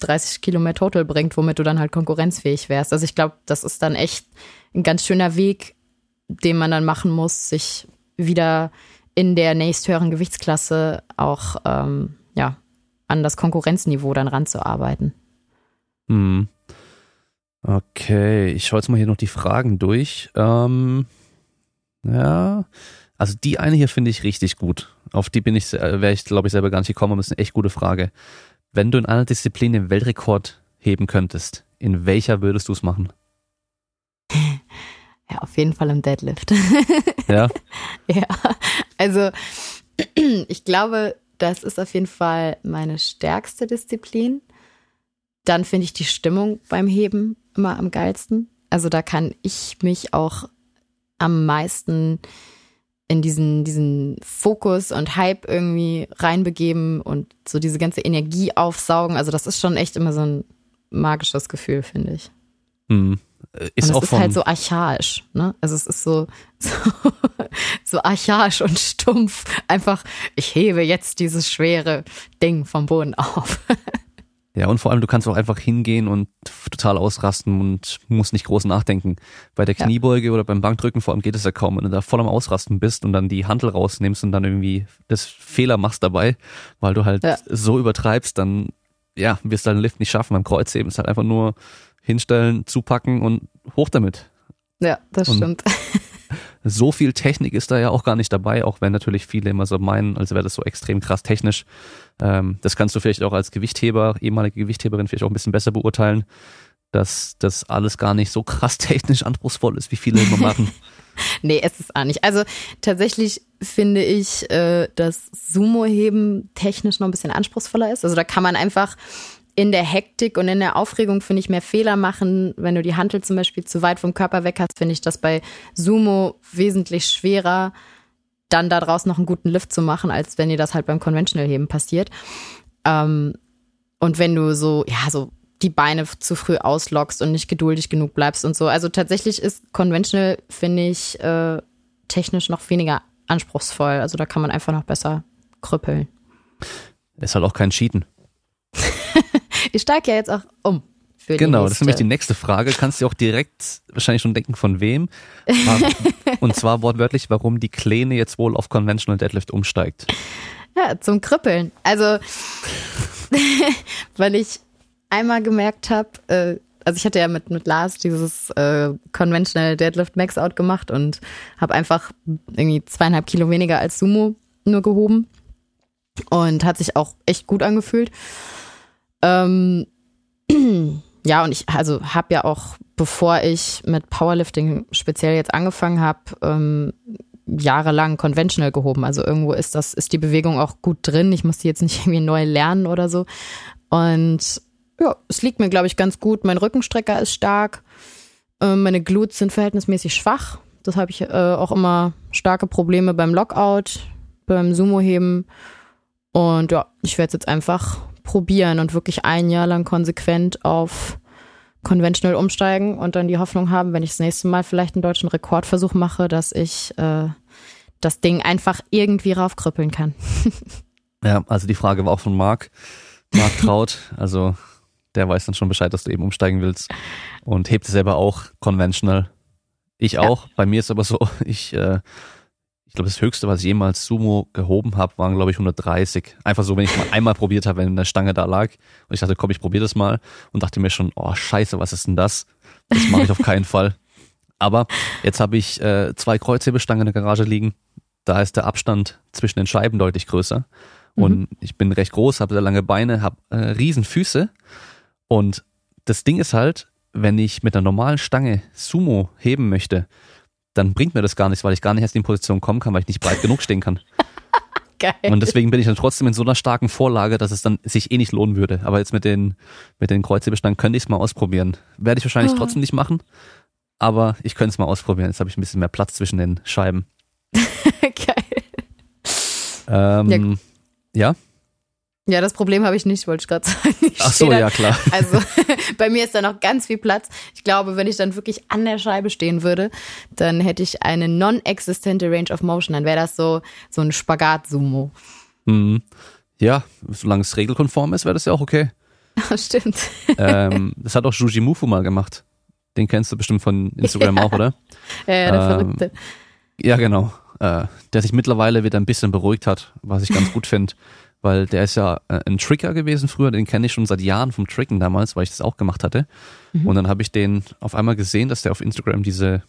30 Kilo mehr Total bringt, womit du dann halt konkurrenzfähig wärst. Also ich glaube, das ist dann echt ein ganz schöner Weg, den man dann machen muss, sich wieder in der nächsthöheren Gewichtsklasse auch ähm, ja, an das Konkurrenzniveau dann ranzuarbeiten. Hm. Okay, ich schaue jetzt mal hier noch die Fragen durch. Ähm, ja, also die eine hier finde ich richtig gut. Auf die bin ich, äh, wäre ich, glaube ich, selber gar nicht gekommen, aber das ist eine echt gute Frage. Wenn du in einer Disziplin den Weltrekord heben könntest, in welcher würdest du es machen? Ja, auf jeden Fall im Deadlift. Ja. ja, also ich glaube, das ist auf jeden Fall meine stärkste Disziplin. Dann finde ich die Stimmung beim Heben immer am geilsten. Also da kann ich mich auch am meisten in diesen, diesen Fokus und Hype irgendwie reinbegeben und so diese ganze Energie aufsaugen. Also das ist schon echt immer so ein magisches Gefühl, finde ich. Mhm. Ist und auch es ist halt so archaisch, ne? Also es ist so, so, so archaisch und stumpf. Einfach, ich hebe jetzt dieses schwere Ding vom Boden auf. Ja, und vor allem, du kannst auch einfach hingehen und total ausrasten und musst nicht groß nachdenken. Bei der Kniebeuge ja. oder beim Bankdrücken vor allem geht es ja kaum. Wenn du da voll am Ausrasten bist und dann die Handel rausnimmst und dann irgendwie das Fehler machst dabei, weil du halt ja. so übertreibst, dann ja, wirst du deinen Lift nicht schaffen. Beim Kreuzheben ist halt einfach nur hinstellen, zupacken und hoch damit. Ja, das und stimmt. so viel Technik ist da ja auch gar nicht dabei, auch wenn natürlich viele immer so meinen, als wäre das so extrem krass technisch. Ähm, das kannst du vielleicht auch als Gewichtheber, ehemalige Gewichtheberin vielleicht auch ein bisschen besser beurteilen, dass das alles gar nicht so krass technisch anspruchsvoll ist, wie viele immer machen. nee, es ist auch nicht. Also tatsächlich finde ich, äh, dass Sumo-Heben technisch noch ein bisschen anspruchsvoller ist. Also da kann man einfach in der Hektik und in der Aufregung, finde ich, mehr Fehler machen. Wenn du die Hantel zum Beispiel zu weit vom Körper weg hast, finde ich das bei Sumo wesentlich schwerer, dann da draußen noch einen guten Lift zu machen, als wenn dir das halt beim Conventional-Heben passiert. Ähm, und wenn du so, ja, so die Beine zu früh auslockst und nicht geduldig genug bleibst und so. Also tatsächlich ist Conventional, finde ich, äh, technisch noch weniger anspruchsvoll. Also da kann man einfach noch besser krüppeln. Ist halt auch kein Cheaten. ich steige ja jetzt auch um. genau, das ist nämlich die nächste Frage. Kannst du auch direkt wahrscheinlich schon denken, von wem? Und zwar wortwörtlich, warum die Kleine jetzt wohl auf Conventional Deadlift umsteigt. Ja, zum Kribbeln. Also, weil ich einmal gemerkt habe, äh, also ich hatte ja mit, mit Lars dieses äh, Conventional Deadlift Max Out gemacht und habe einfach irgendwie zweieinhalb Kilo weniger als Sumo nur gehoben und hat sich auch echt gut angefühlt. Ähm, ja, und ich also habe ja auch, bevor ich mit Powerlifting speziell jetzt angefangen habe, ähm, jahrelang conventional gehoben. Also irgendwo ist das, ist die Bewegung auch gut drin. Ich muss die jetzt nicht irgendwie neu lernen oder so. Und ja, es liegt mir, glaube ich, ganz gut. Mein Rückenstrecker ist stark. Ähm, meine Glutes sind verhältnismäßig schwach. Das habe ich äh, auch immer starke Probleme beim Lockout, beim Sumo-Heben. Und ja, ich werde es jetzt einfach probieren und wirklich ein Jahr lang konsequent auf conventional umsteigen und dann die Hoffnung haben, wenn ich das nächste Mal vielleicht einen deutschen Rekordversuch mache, dass ich äh, das Ding einfach irgendwie raufkrüppeln kann. ja, also die Frage war auch von Marc. Marc Traut, also der weiß dann schon Bescheid, dass du eben umsteigen willst und hebt es selber auch conventional. Ich auch. Ja. Bei mir ist aber so, ich, äh, ich glaube, das Höchste, was ich jemals Sumo gehoben habe, waren, glaube ich, 130. Einfach so, wenn ich mal einmal probiert habe, wenn eine Stange da lag und ich dachte, komm, ich probiere das mal und dachte mir schon, oh scheiße, was ist denn das? Das mache ich auf keinen Fall. Aber jetzt habe ich äh, zwei Kreuzhebestangen in der Garage liegen. Da ist der Abstand zwischen den Scheiben deutlich größer. Und mhm. ich bin recht groß, habe sehr lange Beine, habe äh, riesen Füße und das Ding ist halt, wenn ich mit einer normalen Stange Sumo heben möchte, dann bringt mir das gar nichts, weil ich gar nicht erst in die Position kommen kann, weil ich nicht breit genug stehen kann. Geil. Und deswegen bin ich dann trotzdem in so einer starken Vorlage, dass es dann sich eh nicht lohnen würde. Aber jetzt mit den, mit den Kreuzhebestangen könnte ich es mal ausprobieren. Werde ich wahrscheinlich oh. trotzdem nicht machen, aber ich könnte es mal ausprobieren. Jetzt habe ich ein bisschen mehr Platz zwischen den Scheiben. Geil. Ähm, ja. ja? Ja, das Problem habe ich nicht, wollte ich gerade sagen. Ich Ach so, dann, ja klar. Also bei mir ist da noch ganz viel Platz. Ich glaube, wenn ich dann wirklich an der Scheibe stehen würde, dann hätte ich eine non-existente Range of Motion. Dann wäre das so so ein Spagat-Sumo. Mhm. Ja, solange es regelkonform ist, wäre das ja auch okay. Stimmt. Ähm, das hat auch Juji Mufu mal gemacht. Den kennst du bestimmt von Instagram ja. auch, oder? Ja, ja der ähm, Verrückte. Ja, genau. Äh, der sich mittlerweile wieder ein bisschen beruhigt hat, was ich ganz gut finde weil der ist ja äh, ein Tricker gewesen früher, den kenne ich schon seit Jahren vom Tricken damals, weil ich das auch gemacht hatte. Mhm. Und dann habe ich den auf einmal gesehen, dass der auf Instagram diese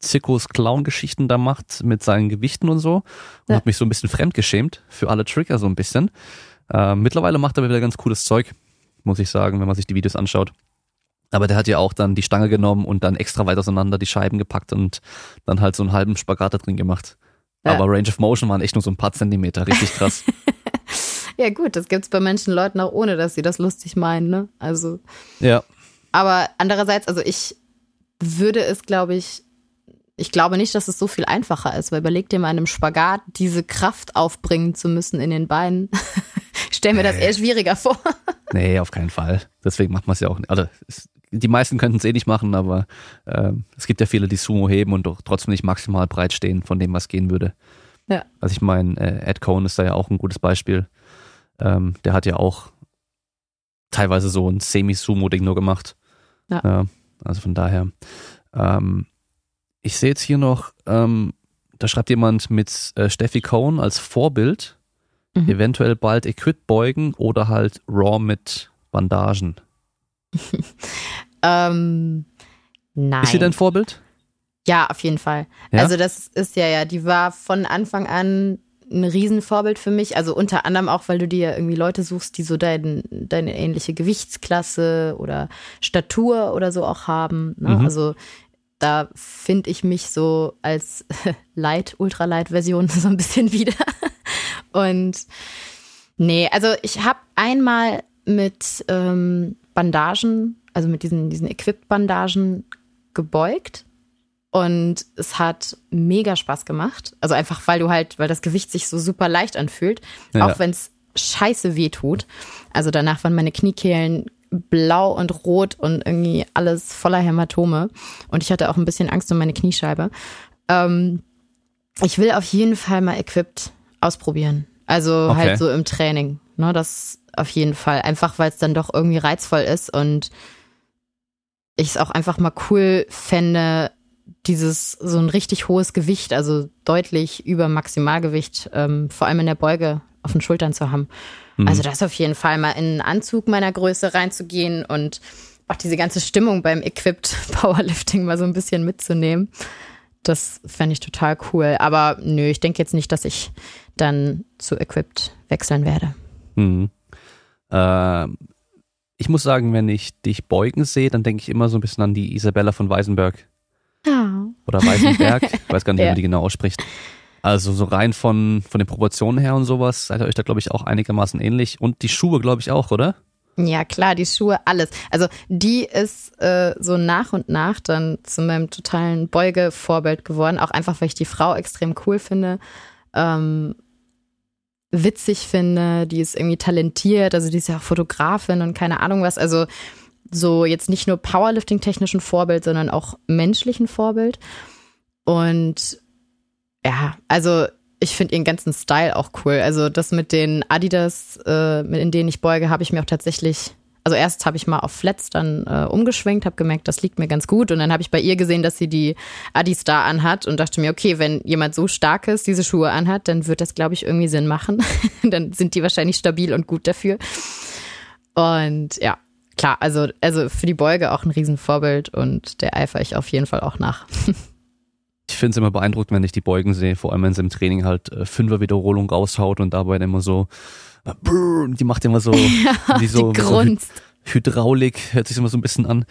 Zirkus-Clown-Geschichten da macht mit seinen Gewichten und so und ja. habe mich so ein bisschen fremdgeschämt für alle Tricker so ein bisschen. Äh, mittlerweile macht er wieder ganz cooles Zeug, muss ich sagen, wenn man sich die Videos anschaut. Aber der hat ja auch dann die Stange genommen und dann extra weit auseinander die Scheiben gepackt und dann halt so einen halben Spagat da drin gemacht. Ja. Aber Range of Motion waren echt nur so ein paar Zentimeter, richtig krass. Ja, gut, das gibt es bei Menschen, Leuten auch ohne, dass sie das lustig meinen, ne? Also. Ja. Aber andererseits, also ich würde es, glaube ich, ich glaube nicht, dass es so viel einfacher ist, weil überleg dir mal in einem Spagat diese Kraft aufbringen zu müssen in den Beinen. ich stelle mir nee. das eher schwieriger vor. nee, auf keinen Fall. Deswegen macht man es ja auch nicht. Also es, die meisten könnten es eh nicht machen, aber äh, es gibt ja viele, die Sumo heben und doch trotzdem nicht maximal breit stehen von dem, was gehen würde. Ja. Also ich meine, äh, Ed Cohn ist da ja auch ein gutes Beispiel. Ähm, der hat ja auch teilweise so ein Semi-Sumo-Ding nur gemacht. Ja. ja. Also von daher. Ähm, ich sehe jetzt hier noch, ähm, da schreibt jemand mit äh, Steffi Cohn als Vorbild, mhm. eventuell bald Equip beugen oder halt Raw mit Bandagen. ähm, nein. Ist sie dein Vorbild? Ja, auf jeden Fall. Ja? Also das ist ja, ja, die war von Anfang an ein Riesenvorbild für mich. Also unter anderem auch, weil du dir irgendwie Leute suchst, die so dein, deine ähnliche Gewichtsklasse oder Statur oder so auch haben. Ne? Mhm. Also da finde ich mich so als Light, Ultralight-Version so ein bisschen wieder. Und nee, also ich habe einmal mit ähm, Bandagen, also mit diesen, diesen Equipped-Bandagen gebeugt und es hat mega Spaß gemacht. Also einfach, weil du halt, weil das Gewicht sich so super leicht anfühlt, ja. auch wenn es scheiße weh tut. Also danach waren meine Kniekehlen blau und rot und irgendwie alles voller Hämatome. Und ich hatte auch ein bisschen Angst um meine Kniescheibe. Ähm, ich will auf jeden Fall mal Equipped ausprobieren. Also okay. halt so im Training. Ne, das auf jeden Fall. Einfach, weil es dann doch irgendwie reizvoll ist und ich es auch einfach mal cool fände, dieses so ein richtig hohes Gewicht, also deutlich über Maximalgewicht, ähm, vor allem in der Beuge auf den Schultern zu haben. Mhm. Also das auf jeden Fall mal in einen Anzug meiner Größe reinzugehen und auch diese ganze Stimmung beim Equipped Powerlifting mal so ein bisschen mitzunehmen. Das fände ich total cool. Aber nö, ich denke jetzt nicht, dass ich dann zu Equipped wechseln werde. Mhm. Äh, ich muss sagen, wenn ich dich beugen sehe, dann denke ich immer so ein bisschen an die Isabella von Weisenberg. Oh. Oder Weisenberg. ich weiß gar nicht, ja. wie man die genau ausspricht. Also so rein von, von den Proportionen her und sowas seid ihr euch da, glaube ich, auch einigermaßen ähnlich. Und die Schuhe, glaube ich, auch, oder? Ja, klar, die Schuhe, alles. Also die ist äh, so nach und nach dann zu meinem totalen Beugevorbild geworden. Auch einfach, weil ich die Frau extrem cool finde. Ähm, witzig finde, die ist irgendwie talentiert, also die ist ja auch Fotografin und keine Ahnung was. Also so jetzt nicht nur Powerlifting-technischen Vorbild, sondern auch menschlichen Vorbild. Und ja, also ich finde ihren ganzen Style auch cool. Also das mit den Adidas, äh, in denen ich beuge, habe ich mir auch tatsächlich, also erst habe ich mal auf Flats dann äh, umgeschwenkt, habe gemerkt, das liegt mir ganz gut. Und dann habe ich bei ihr gesehen, dass sie die Adistar anhat und dachte mir, okay, wenn jemand so stark ist, diese Schuhe anhat, dann wird das, glaube ich, irgendwie Sinn machen. dann sind die wahrscheinlich stabil und gut dafür. Und ja, klar, also, also für die Beuge auch ein Riesenvorbild und der eifere ich auf jeden Fall auch nach. Ich finde es immer beeindruckend, wenn ich die Beugen sehe, vor allem wenn sie im Training halt äh, Fünfer-Wiederholung raushaut und dabei dann immer so, äh, die macht immer so, ja, die so, die grunzt. So Hydraulik, hört sich immer so ein bisschen an.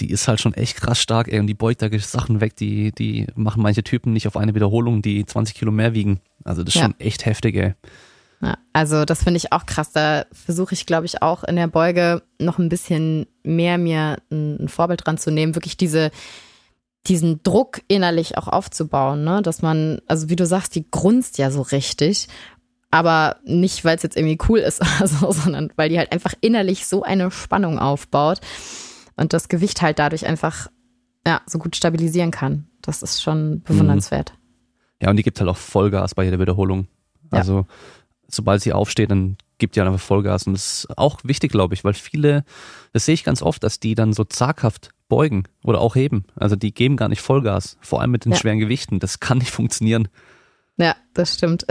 Die ist halt schon echt krass stark, ey, und die beugt da Sachen weg, die, die machen manche Typen nicht auf eine Wiederholung, die 20 Kilo mehr wiegen. Also das ist ja. schon echt heftig, ey. Ja, also das finde ich auch krass. Da versuche ich, glaube ich, auch in der Beuge noch ein bisschen mehr mir ein Vorbild dran zu nehmen. Wirklich diese, diesen Druck innerlich auch aufzubauen, ne? Dass man, also wie du sagst, die grunzt ja so richtig, aber nicht, weil es jetzt irgendwie cool ist oder so, sondern weil die halt einfach innerlich so eine Spannung aufbaut und das Gewicht halt dadurch einfach ja, so gut stabilisieren kann. Das ist schon bewundernswert. Mhm. Ja, und die gibt halt auch Vollgas bei jeder Wiederholung. Also, ja. Sobald sie aufsteht, dann gibt die halt einfach Vollgas. Und das ist auch wichtig, glaube ich, weil viele, das sehe ich ganz oft, dass die dann so zaghaft beugen oder auch heben. Also die geben gar nicht Vollgas, vor allem mit den ja. schweren Gewichten. Das kann nicht funktionieren. Ja, das stimmt.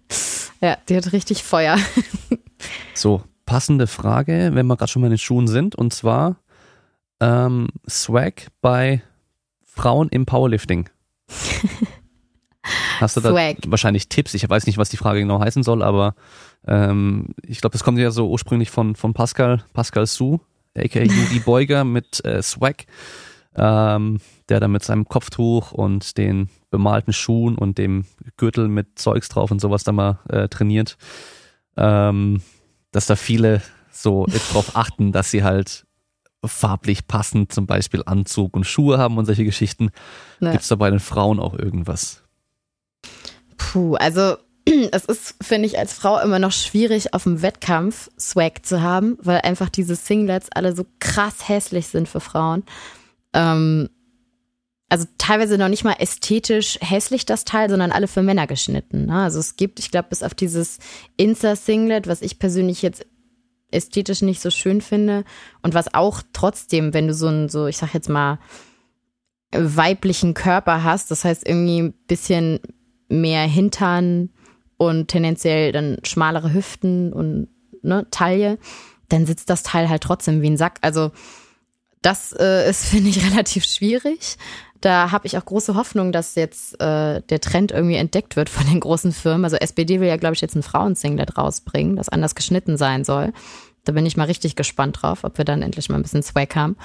ja, die hat richtig Feuer. so, passende Frage, wenn wir gerade schon mal in den Schuhen sind, und zwar ähm, Swag bei Frauen im Powerlifting. Hast du da Swag. wahrscheinlich Tipps? Ich weiß nicht, was die Frage genau heißen soll, aber ähm, ich glaube, das kommt ja so ursprünglich von, von Pascal, Pascal Su, aka Judy Beuger mit äh, Swag, ähm, der dann mit seinem Kopftuch und den bemalten Schuhen und dem Gürtel mit Zeugs drauf und sowas da mal äh, trainiert. Ähm, dass da viele so drauf achten, dass sie halt farblich passend zum Beispiel Anzug und Schuhe haben und solche Geschichten. Ne. Gibt es da bei den Frauen auch irgendwas? Puh, also es ist, finde ich, als Frau immer noch schwierig, auf dem Wettkampf Swag zu haben, weil einfach diese Singlets alle so krass hässlich sind für Frauen. Ähm, also teilweise noch nicht mal ästhetisch hässlich das Teil, sondern alle für Männer geschnitten. Ne? Also es gibt, ich glaube, bis auf dieses Insta-Singlet, was ich persönlich jetzt ästhetisch nicht so schön finde und was auch trotzdem, wenn du so ein, so, ich sag jetzt mal, weiblichen Körper hast, das heißt irgendwie ein bisschen mehr Hintern, und tendenziell dann schmalere Hüften und ne, Taille, dann sitzt das Teil halt trotzdem wie ein Sack. Also das äh, ist, finde ich, relativ schwierig. Da habe ich auch große Hoffnung, dass jetzt äh, der Trend irgendwie entdeckt wird von den großen Firmen. Also SPD will ja, glaube ich, jetzt ein Frauensinglet rausbringen, das anders geschnitten sein soll. Da bin ich mal richtig gespannt drauf, ob wir dann endlich mal ein bisschen Swag haben.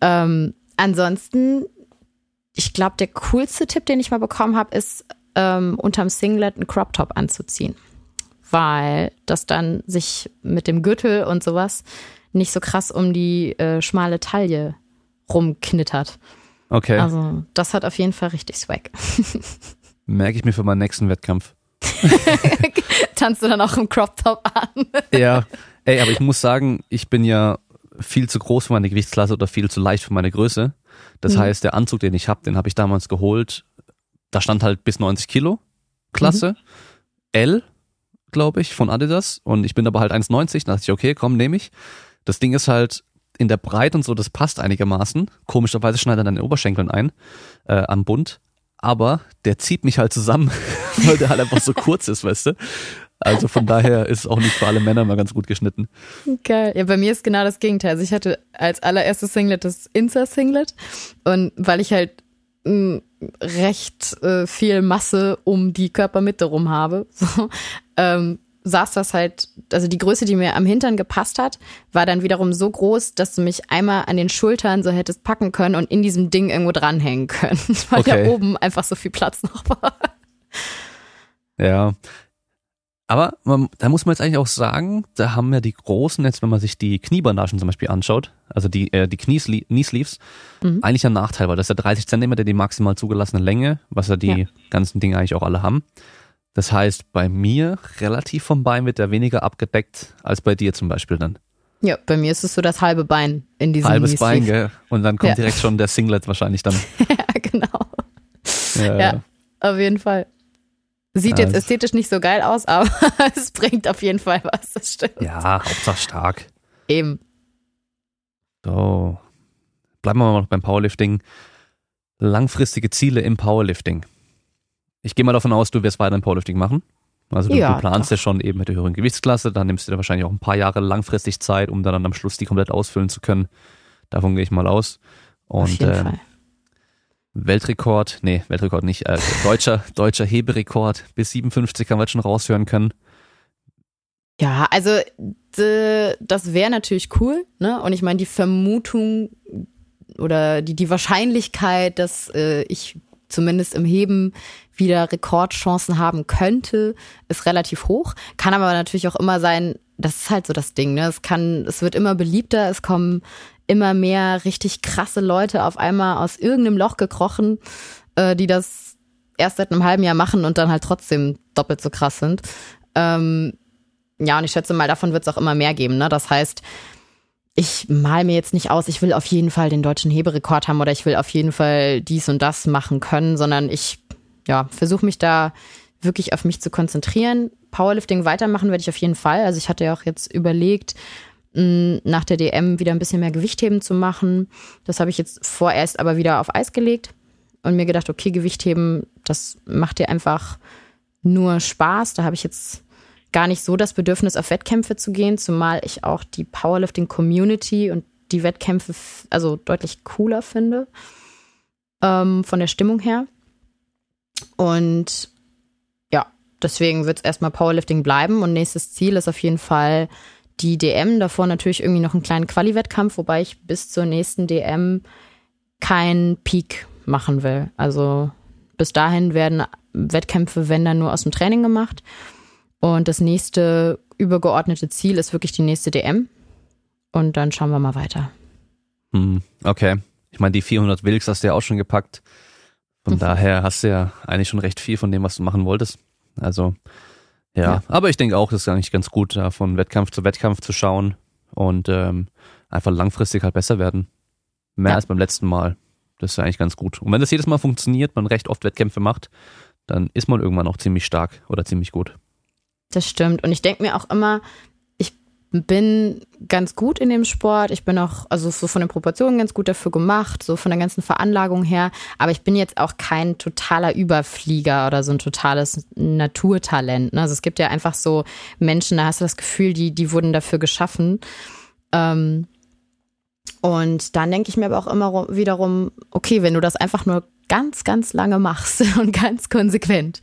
Ähm, ansonsten, ich glaube, der coolste Tipp, den ich mal bekommen habe, ist ähm, unterm Singlet einen Crop Top anzuziehen. Weil das dann sich mit dem Gürtel und sowas nicht so krass um die äh, schmale Taille rumknittert. Okay. Also, das hat auf jeden Fall richtig Swag. Merke ich mir für meinen nächsten Wettkampf. Tanzt du dann auch im Crop Top an? ja. Ey, aber ich muss sagen, ich bin ja viel zu groß für meine Gewichtsklasse oder viel zu leicht für meine Größe. Das mhm. heißt, der Anzug, den ich habe, den habe ich damals geholt da stand halt bis 90 Kilo Klasse, mhm. L, glaube ich, von Adidas und ich bin aber halt 1,90, da dachte ich, okay, komm, nehme ich. Das Ding ist halt in der Breite und so, das passt einigermaßen. Komischerweise schneidet er dann den Oberschenkeln ein, äh, am Bund. Aber der zieht mich halt zusammen, weil der halt einfach so kurz ist, weißt du. Also von daher ist es auch nicht für alle Männer mal ganz gut geschnitten. Geil. Ja, bei mir ist genau das Gegenteil. Also ich hatte als allererstes Singlet das Insa-Singlet und weil ich halt mh, recht äh, viel Masse um die Körpermitte rum habe, so, ähm, saß das halt, also die Größe, die mir am Hintern gepasst hat, war dann wiederum so groß, dass du mich einmal an den Schultern so hättest packen können und in diesem Ding irgendwo dranhängen können, weil Okay. da oben einfach so viel Platz noch war. Ja. Aber man, da muss man jetzt eigentlich auch sagen, da haben ja die Großen, jetzt wenn man sich die Kniebandagen zum Beispiel anschaut, also die, äh, die Kniesle Kniesleeves, Mhm. eigentlich ein Nachteil, weil das ist ja 30 Zentimeter die maximal zugelassene Länge, was ja die Ja. ganzen Dinge eigentlich auch alle haben. Das heißt, bei mir relativ vom Bein wird der weniger abgedeckt als bei dir zum Beispiel dann. Ja, bei mir ist es so das halbe Bein in diesem Halbes Kniesleeve. Bein, gell? Und dann kommt Ja. direkt schon der Singlet wahrscheinlich dann. ja, genau. Ja. Ja. Auf jeden Fall. Sieht jetzt ästhetisch nicht so geil aus, aber es bringt auf jeden Fall was, das stimmt. ja, Hauptsache stark. Eben. So. Bleiben wir mal noch beim Powerlifting. Langfristige Ziele im Powerlifting. Ich gehe mal davon aus, du wirst weiter im Powerlifting machen. Also du, Ja, du planst doch. ja schon eben mit der höheren Gewichtsklasse, dann nimmst du dir wahrscheinlich auch ein paar Jahre langfristig Zeit, um dann am Schluss die komplett ausfüllen zu können. Davon gehe ich mal aus. auf Und jeden äh, Fall. Weltrekord, nee, Weltrekord nicht, äh, deutscher, deutscher Heberekord bis 57 haben wir schon raushören können. Ja, also das wäre natürlich cool, ne? Und ich meine, die Vermutung oder die, die Wahrscheinlichkeit, dass äh, ich zumindest im Heben wieder Rekordchancen haben könnte, ist relativ hoch. Kann aber natürlich auch immer sein, das ist halt so das Ding, ne? Es kann, es wird immer beliebter, es kommen immer mehr richtig krasse Leute auf einmal aus irgendeinem Loch gekrochen, äh, die das erst seit einem halben Jahr machen und dann halt trotzdem doppelt so krass sind. Ähm, ja, und ich schätze mal, davon wird es auch immer mehr geben. Ne? Das heißt, ich mal mir jetzt nicht aus, ich will auf jeden Fall den deutschen Heberekord haben oder ich will auf jeden Fall dies und das machen können, sondern ich ja, versuche mich da wirklich auf mich zu konzentrieren. Powerlifting weitermachen werde ich auf jeden Fall. Also ich hatte ja auch jetzt überlegt, nach der DM wieder ein bisschen mehr Gewichtheben zu machen. Das habe ich jetzt vorerst aber wieder auf Eis gelegt und mir gedacht, okay, Gewichtheben, das macht dir einfach nur Spaß. Da habe ich jetzt gar nicht so das Bedürfnis, auf Wettkämpfe zu gehen, zumal ich auch die Powerlifting-Community und die Wettkämpfe also deutlich cooler finde ähm, von der Stimmung her. Und ja, deswegen wird es erstmal Powerlifting bleiben und nächstes Ziel ist auf jeden Fall die DM. Davor natürlich irgendwie noch einen kleinen Quali-Wettkampf, wobei ich bis zur nächsten DM keinen Peak machen will. Also bis dahin werden Wettkämpfe, wenn dann nur aus dem Training gemacht. Und das nächste übergeordnete Ziel ist wirklich die nächste DM. Und dann schauen wir mal weiter. Hm, okay. Ich meine, die 400 Wilks hast du ja auch schon gepackt. Von Mhm. daher hast du ja eigentlich schon recht viel von dem, was du machen wolltest. Also, ja. Ja. Aber ich denke auch, das ist eigentlich ganz gut, da von Wettkampf zu Wettkampf zu schauen und ähm, einfach langfristig halt besser werden. Mehr Ja. als beim letzten Mal. Das ist eigentlich ganz gut. Und wenn das jedes Mal funktioniert, man recht oft Wettkämpfe macht, dann ist man irgendwann auch ziemlich stark oder ziemlich gut. Das stimmt. Und ich denke mir auch immer, bin ganz gut in dem Sport. Ich bin auch, also so von den Proportionen ganz gut dafür gemacht, so von der ganzen Veranlagung her. Aber ich bin jetzt auch kein totaler Überflieger oder so ein totales Naturtalent. Ne? Also es gibt ja einfach so Menschen, da hast du das Gefühl, die, die wurden dafür geschaffen. Ähm, und dann denke ich mir aber auch immer ru- wiederum, okay, wenn du das einfach nur ganz, ganz lange machst und ganz konsequent,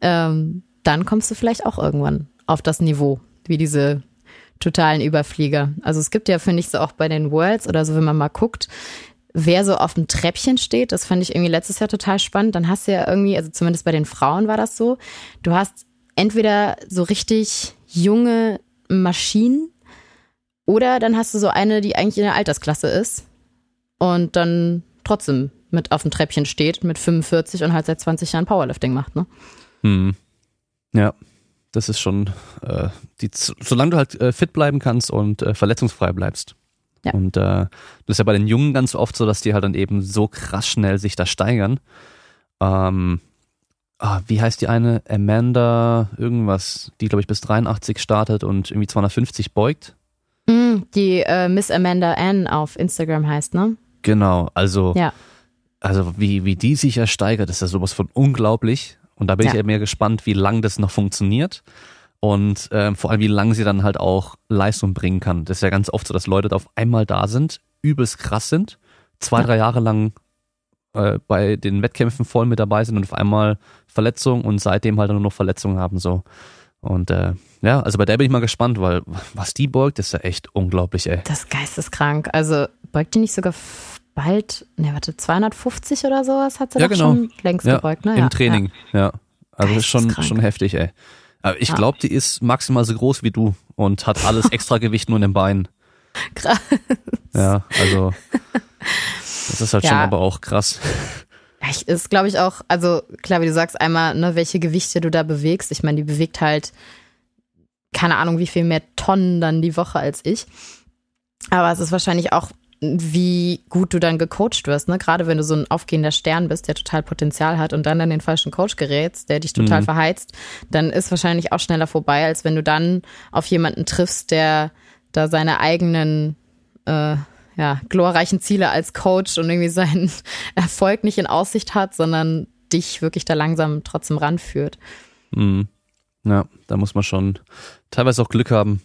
ähm, dann kommst du vielleicht auch irgendwann auf das Niveau, wie diese totalen Überflieger. Also es gibt ja, finde ich, so auch bei den Worlds oder so, wenn man mal guckt, wer so auf dem Treppchen steht, das fand ich irgendwie letztes Jahr total spannend. Dann hast du ja irgendwie, also zumindest bei den Frauen war das so, du hast entweder so richtig junge Maschinen oder dann hast du so eine, die eigentlich in der Altersklasse ist und dann trotzdem mit auf dem Treppchen steht mit 45 und halt seit 20 Jahren Powerlifting macht, ne? Hm. Ja, das ist schon, äh, die, solange du halt äh, fit bleiben kannst und äh, verletzungsfrei bleibst. Ja. Und äh, das ist ja bei den Jungen ganz oft so, dass die halt dann eben so krass schnell sich da steigern. Ähm, ah, wie heißt die eine? Amanda irgendwas, die glaube ich bis 83 startet und irgendwie 250 beugt. Mm, Die äh, Miss Amanda Ann auf Instagram heißt, ne? Genau, also, Ja. also wie, wie die sich ja steigert, ist ja sowas von unglaublich. Und da bin ich Ja. ja mehr gespannt, wie lang das noch funktioniert. und ähm, vor allem, wie lange sie dann halt auch Leistung bringen kann. Das ist ja ganz oft so, dass Leute da auf einmal da sind, übelst krass sind, zwei, drei Jahre lang äh, bei den Wettkämpfen voll mit dabei sind und auf einmal Verletzungen und seitdem halt nur noch Verletzungen haben so. Und äh, ja, also bei der bin ich mal gespannt, weil was die beugt, ist ja echt unglaublich, ey. Das ist geisteskrank. Also beugt die nicht sogar bald, ne, warte, 250 oder sowas hat sie Ja, doch genau. schon längst Ja, gebeugt, ne? Im Training, ja. Also ist schon, schon heftig, ey. Aber ich Ja. glaube, die ist maximal so groß wie du und hat alles extra Gewicht nur in den Beinen. Krass. Ja, also das ist halt Ja. schon aber auch krass. Ja, ich, ist, glaube ich, auch, also klar, wie du sagst, einmal, ne, welche Gewichte du da bewegst. Ich meine, die bewegt halt, keine Ahnung, wie viel mehr Tonnen dann die Woche als ich. Aber es ist wahrscheinlich auch, wie gut du dann gecoacht wirst, ne? Gerade wenn du so ein aufgehender Stern bist, der total Potenzial hat und dann an den falschen Coach gerätst, der dich total Mhm. verheizt, dann ist wahrscheinlich auch schneller vorbei, als wenn du dann auf jemanden triffst, der da seine eigenen äh, ja, glorreichen Ziele als Coach und irgendwie seinen Erfolg nicht in Aussicht hat, sondern dich wirklich da langsam trotzdem ranführt. Mhm. Ja, da muss man schon teilweise auch Glück haben.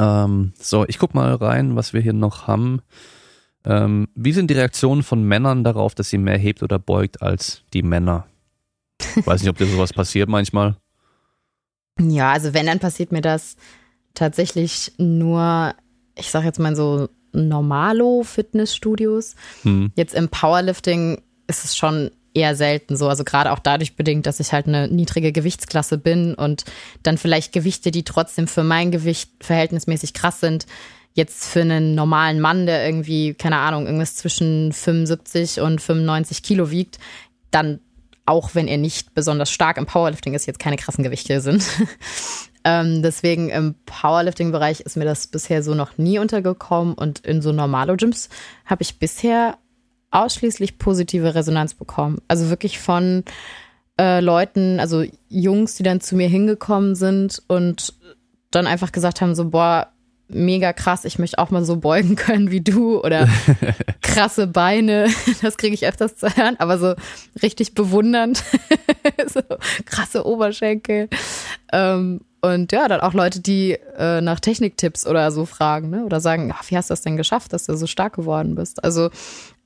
Ähm, so, ich guck mal rein, was wir hier noch haben. Ähm, wie sind die Reaktionen von Männern darauf, dass sie mehr hebt oder beugt als die Männer? Ich weiß nicht, ob dir sowas passiert manchmal. Ja, also wenn, dann passiert mir das tatsächlich nur, ich sag jetzt mal so Normalo-Fitnessstudios. Hm. Jetzt im Powerlifting ist es schon eher selten so. Also gerade auch dadurch bedingt, dass ich halt eine niedrige Gewichtsklasse bin und dann vielleicht Gewichte, die trotzdem für mein Gewicht verhältnismäßig krass sind, jetzt für einen normalen Mann, der irgendwie, keine Ahnung, irgendwas zwischen 75 und 95 Kilo wiegt, dann auch wenn er nicht besonders stark im Powerlifting ist, jetzt keine krassen Gewichte sind. ähm, deswegen im Powerlifting-Bereich ist mir das bisher so noch nie untergekommen und in so Normalo-Gyms habe ich bisher ausschließlich positive Resonanz bekommen. Also wirklich von äh, Leuten, also Jungs, die dann zu mir hingekommen sind und dann einfach gesagt haben, so, boah, mega krass, ich möchte auch mal so beugen können wie du oder krasse Beine, das kriege ich öfters zu hören, aber so richtig bewundernd, so krasse Oberschenkel. Ähm, und ja, dann auch Leute, die äh, nach Techniktipps oder so fragen, ne? Oder sagen, ach, wie hast du das denn geschafft, dass du so stark geworden bist? Also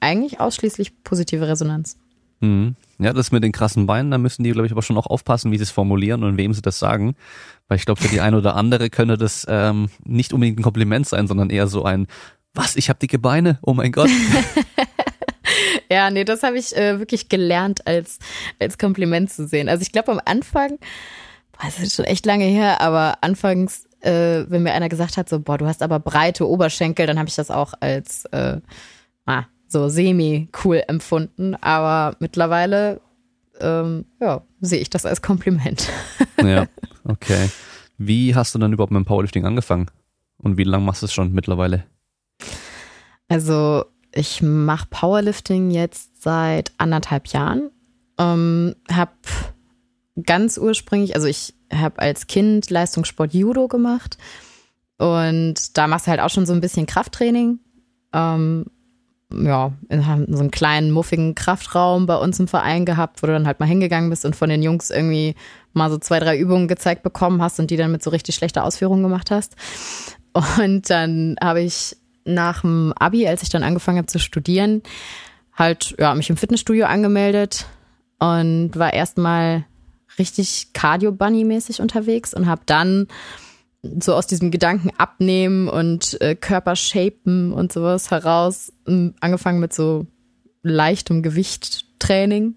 eigentlich ausschließlich positive Resonanz. Mhm. Ja, das mit den krassen Beinen, da müssen die, glaube ich, aber schon auch aufpassen, wie sie es formulieren und wem sie das sagen. Weil ich glaube, für die eine oder andere könnte das ähm, nicht unbedingt ein Kompliment sein, sondern eher so ein, was, ich habe dicke Beine? Oh mein Gott. Ja, nee, das habe ich äh, wirklich gelernt als, als Kompliment zu sehen. Also ich glaube am Anfang, boah, das ist schon echt lange her, aber anfangs, äh, wenn mir einer gesagt hat, so, boah, du hast aber breite Oberschenkel, dann habe ich das auch als äh, ah, so semi-cool empfunden. Aber mittlerweile, ähm, ja, sehe ich das als Kompliment. ja, okay. Wie hast du dann überhaupt mit dem Powerlifting angefangen? Und wie lange machst du es schon mittlerweile? Also ich mache Powerlifting jetzt seit anderthalb Jahren. Ähm, hab ganz ursprünglich, also ich habe als Kind Leistungssport Judo gemacht und da machst du halt auch schon so ein bisschen Krafttraining. Ähm, ja, haben so einen kleinen muffigen Kraftraum bei uns im Verein gehabt, wo du dann halt mal hingegangen bist und von den Jungs irgendwie mal so zwei, drei Übungen gezeigt bekommen hast und die dann mit so richtig schlechter Ausführung gemacht hast. Und dann habe ich nach dem Abi, als ich dann angefangen habe zu studieren, halt ja, mich im Fitnessstudio angemeldet und war erstmal richtig Cardio-Bunny-mäßig unterwegs und habe dann so aus diesem Gedanken abnehmen und äh, Körper shapen und sowas heraus ähm, angefangen mit so leichtem Gewichttraining.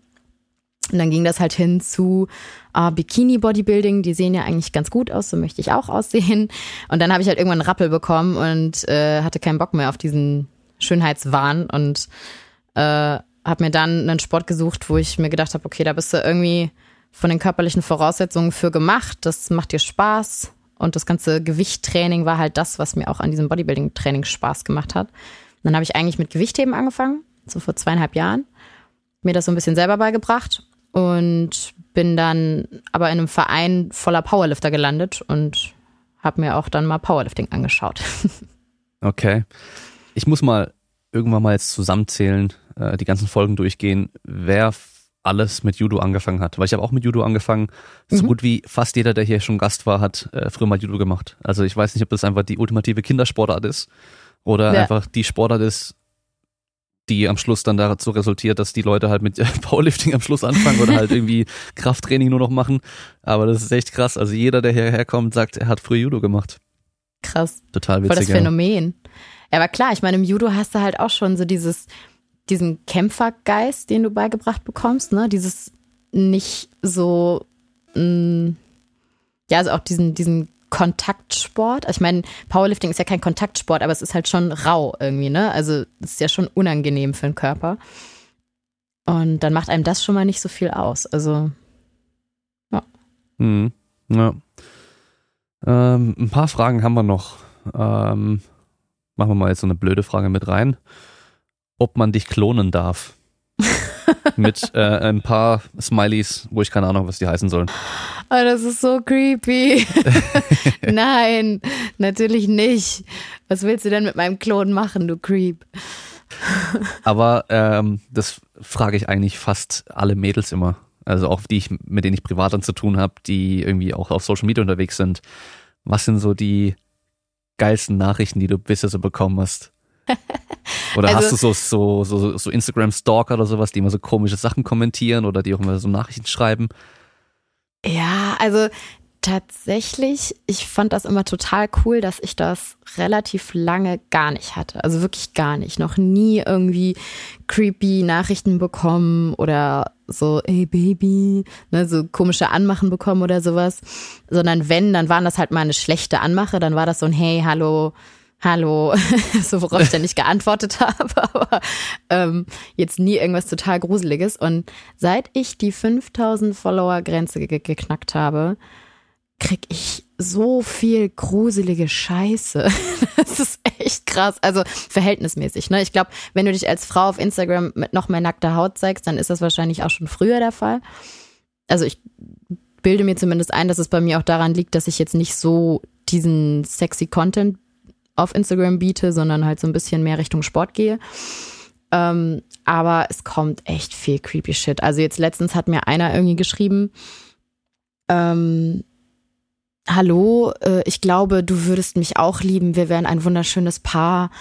Und dann ging das halt hin zu äh, Bikini-Bodybuilding. Die sehen ja eigentlich ganz gut aus, so möchte ich auch aussehen. Und dann habe ich halt irgendwann einen Rappel bekommen und äh, hatte keinen Bock mehr auf diesen Schönheitswahn und äh, habe mir dann einen Sport gesucht, wo ich mir gedacht habe, okay, da bist du irgendwie von den körperlichen Voraussetzungen für gemacht. Das macht dir Spaß. Und das ganze Gewichttraining war halt das, was mir auch an diesem Bodybuilding-Training Spaß gemacht hat. Und dann habe ich eigentlich mit Gewichtheben angefangen, so vor zweieinhalb Jahren. Mir das so ein bisschen selber beigebracht und bin dann aber in einem Verein voller Powerlifter gelandet und habe mir auch dann mal Powerlifting angeschaut. Okay. Ich muss mal irgendwann mal jetzt zusammenzählen, äh, die ganzen Folgen durchgehen, wer alles mit Judo angefangen hat. Weil ich habe auch mit Judo angefangen. So Mhm. gut wie fast jeder, der hier schon Gast war, hat äh, früher mal Judo gemacht. Also ich weiß nicht, ob das einfach die ultimative Kindersportart ist oder Ja. einfach die Sportart ist, die am Schluss dann dazu resultiert, dass die Leute halt mit Powerlifting am Schluss anfangen oder halt irgendwie Krafttraining nur noch machen. Aber das ist echt krass. Also jeder, der hierher kommt, sagt, er hat früher Judo gemacht. Krass. Total Voll das witzig. Phänomen. Ja, aber klar, ich meine, im Judo hast du halt auch schon so dieses, diesen Kämpfergeist, den du beigebracht bekommst, ne? Dieses nicht so, mh, ja, also auch diesen, diesen Kontaktsport. Also ich meine, Powerlifting ist ja kein Kontaktsport, aber es ist halt schon rau irgendwie, ne? Also es ist ja schon unangenehm für den Körper. Und dann macht einem das schon mal nicht so viel aus. Also, Mhm. Ja. Ähm, ein paar Fragen haben wir noch. Ähm, machen wir mal jetzt so eine blöde Frage mit rein. Ob man dich klonen darf. mit äh, ein paar Smileys, wo ich keine Ahnung, was die heißen sollen. Oh, das ist so creepy. Nein, natürlich nicht. Was willst du denn mit meinem Klon machen, du Creep? Aber ähm, das frage ich eigentlich fast alle Mädels immer. Also auch die, ich, mit denen ich privat dann zu tun habe, die irgendwie auch auf Social Media unterwegs sind. Was sind so die geilsten Nachrichten, die du bisher so bekommen hast? Oder Also- hast du so, so, so, so Instagram-Stalker oder sowas, die immer so komische Sachen kommentieren oder die auch immer so Nachrichten schreiben? Ja, also tatsächlich, ich fand das immer total cool, dass ich das relativ lange gar nicht hatte. Also wirklich gar nicht. Noch nie irgendwie creepy Nachrichten bekommen oder so, ey Baby, ne, so komische Anmachen bekommen oder sowas. Sondern wenn, dann waren das halt mal eine schlechte Anmache, dann war das so ein Hey, hallo, hallo, so worauf ich dann nicht geantwortet habe, aber ähm, jetzt nie irgendwas total Gruseliges. Und seit ich die 5000 Follower-Grenze ge geknackt habe, krieg ich so viel gruselige Scheiße. Das ist echt krass. Also verhältnismäßig. Ne? Ich glaube, wenn du dich als Frau auf Instagram mit noch mehr nackter Haut zeigst, dann ist das wahrscheinlich auch schon früher der Fall. Also ich bilde mir zumindest ein, dass es bei mir auch daran liegt, dass ich jetzt nicht so diesen sexy Content auf Instagram biete, sondern halt so ein bisschen mehr Richtung Sport gehe. Ähm, aber es kommt echt viel creepy Shit. Also jetzt letztens hat mir einer irgendwie geschrieben, ähm, Hallo, äh, ich glaube, du würdest mich auch lieben. Wir wären ein wunderschönes Paar.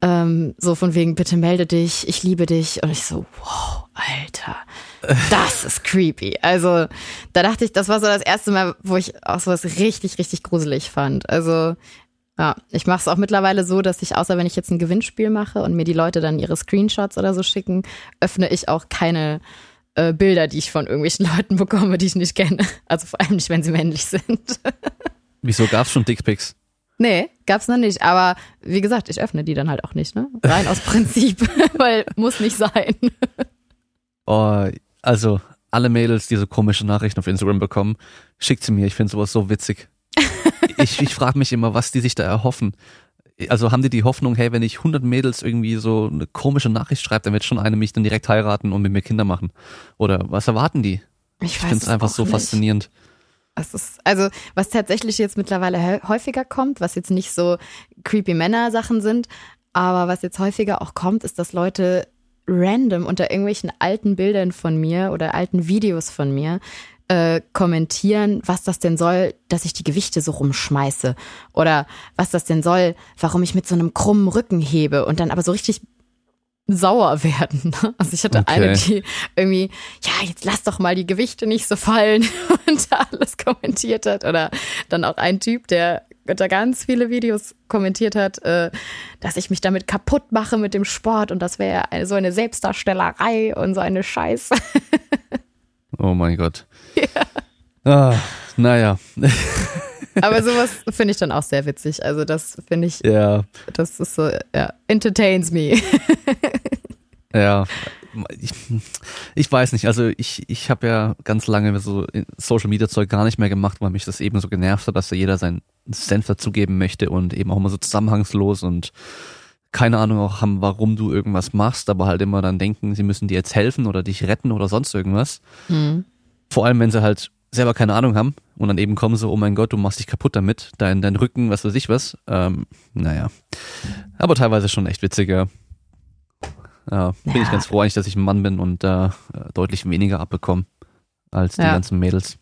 Ähm, so von wegen, bitte melde dich, ich liebe dich. Und ich so, wow, Alter, das ist creepy. Also da dachte ich, das war so das erste Mal, wo ich auch sowas richtig, richtig gruselig fand. Also ja, ich mache es auch mittlerweile so, dass ich, außer wenn ich jetzt ein Gewinnspiel mache und mir die Leute dann ihre Screenshots oder so schicken, öffne ich auch keine äh, Bilder, die ich von irgendwelchen Leuten bekomme, die ich nicht kenne. Also vor allem nicht, wenn sie männlich sind. Wieso gab's schon Dickpics? nee, gab's noch nicht. Aber wie gesagt, ich öffne die dann halt auch nicht, ne? Rein aus Prinzip, weil muss nicht sein. Oh, also alle Mädels, die so komische Nachrichten auf Instagram bekommen, schickt sie mir. Ich finde sowas so witzig. Ich ich frage mich immer, was die sich da erhoffen. Also haben die die Hoffnung, hey, wenn ich 100 Mädels irgendwie so eine komische Nachricht schreibe, dann wird schon eine mich dann direkt heiraten und mit mir Kinder machen. Oder was erwarten die? Ich, Ich finde es einfach so faszinierend. Es ist, also, was tatsächlich jetzt mittlerweile hä- häufiger kommt, was jetzt nicht so creepy Männer-Sachen sind, aber was jetzt häufiger auch kommt, ist, dass Leute random unter irgendwelchen alten Bildern von mir oder alten Videos von mir äh, kommentieren, was das denn soll, dass ich die Gewichte so rumschmeiße oder was das denn soll, warum ich mit so einem krummen Rücken hebe und dann aber so richtig sauer werden. Also ich hatte Okay. eine, die irgendwie, ja, jetzt lass doch mal die Gewichte nicht so fallen und da alles kommentiert hat. Oder dann auch ein Typ, der unter ganz viele Videos kommentiert hat, äh, dass ich mich damit kaputt mache mit dem Sport und das wäre so eine Selbstdarstellerei und so eine Scheiße. Oh mein Gott. Ah, naja. Aber sowas finde ich dann auch sehr witzig. Also das finde ich, Ja, das ist so, ja, entertains me. ja. Ich, ich weiß nicht, also ich, ich habe ja ganz lange so Social Media Zeug gar nicht mehr gemacht, weil mich das eben so genervt hat, dass da jeder seinen Senf dazugeben möchte und eben auch immer so zusammenhangslos und keine Ahnung auch haben, warum du irgendwas machst, aber halt immer dann denken, sie müssen dir jetzt helfen oder dich retten oder sonst irgendwas. Hm. Vor allem, wenn sie halt selber keine Ahnung haben und dann eben kommen so, oh mein Gott, du machst dich kaputt damit, dein, dein Rücken, was weiß ich was. Ähm, naja. Aber teilweise schon echt witziger. Ja, bin Ja. ich ganz froh eigentlich, dass ich ein Mann bin und da äh, deutlich weniger abbekomme als die Ja. ganzen Mädels.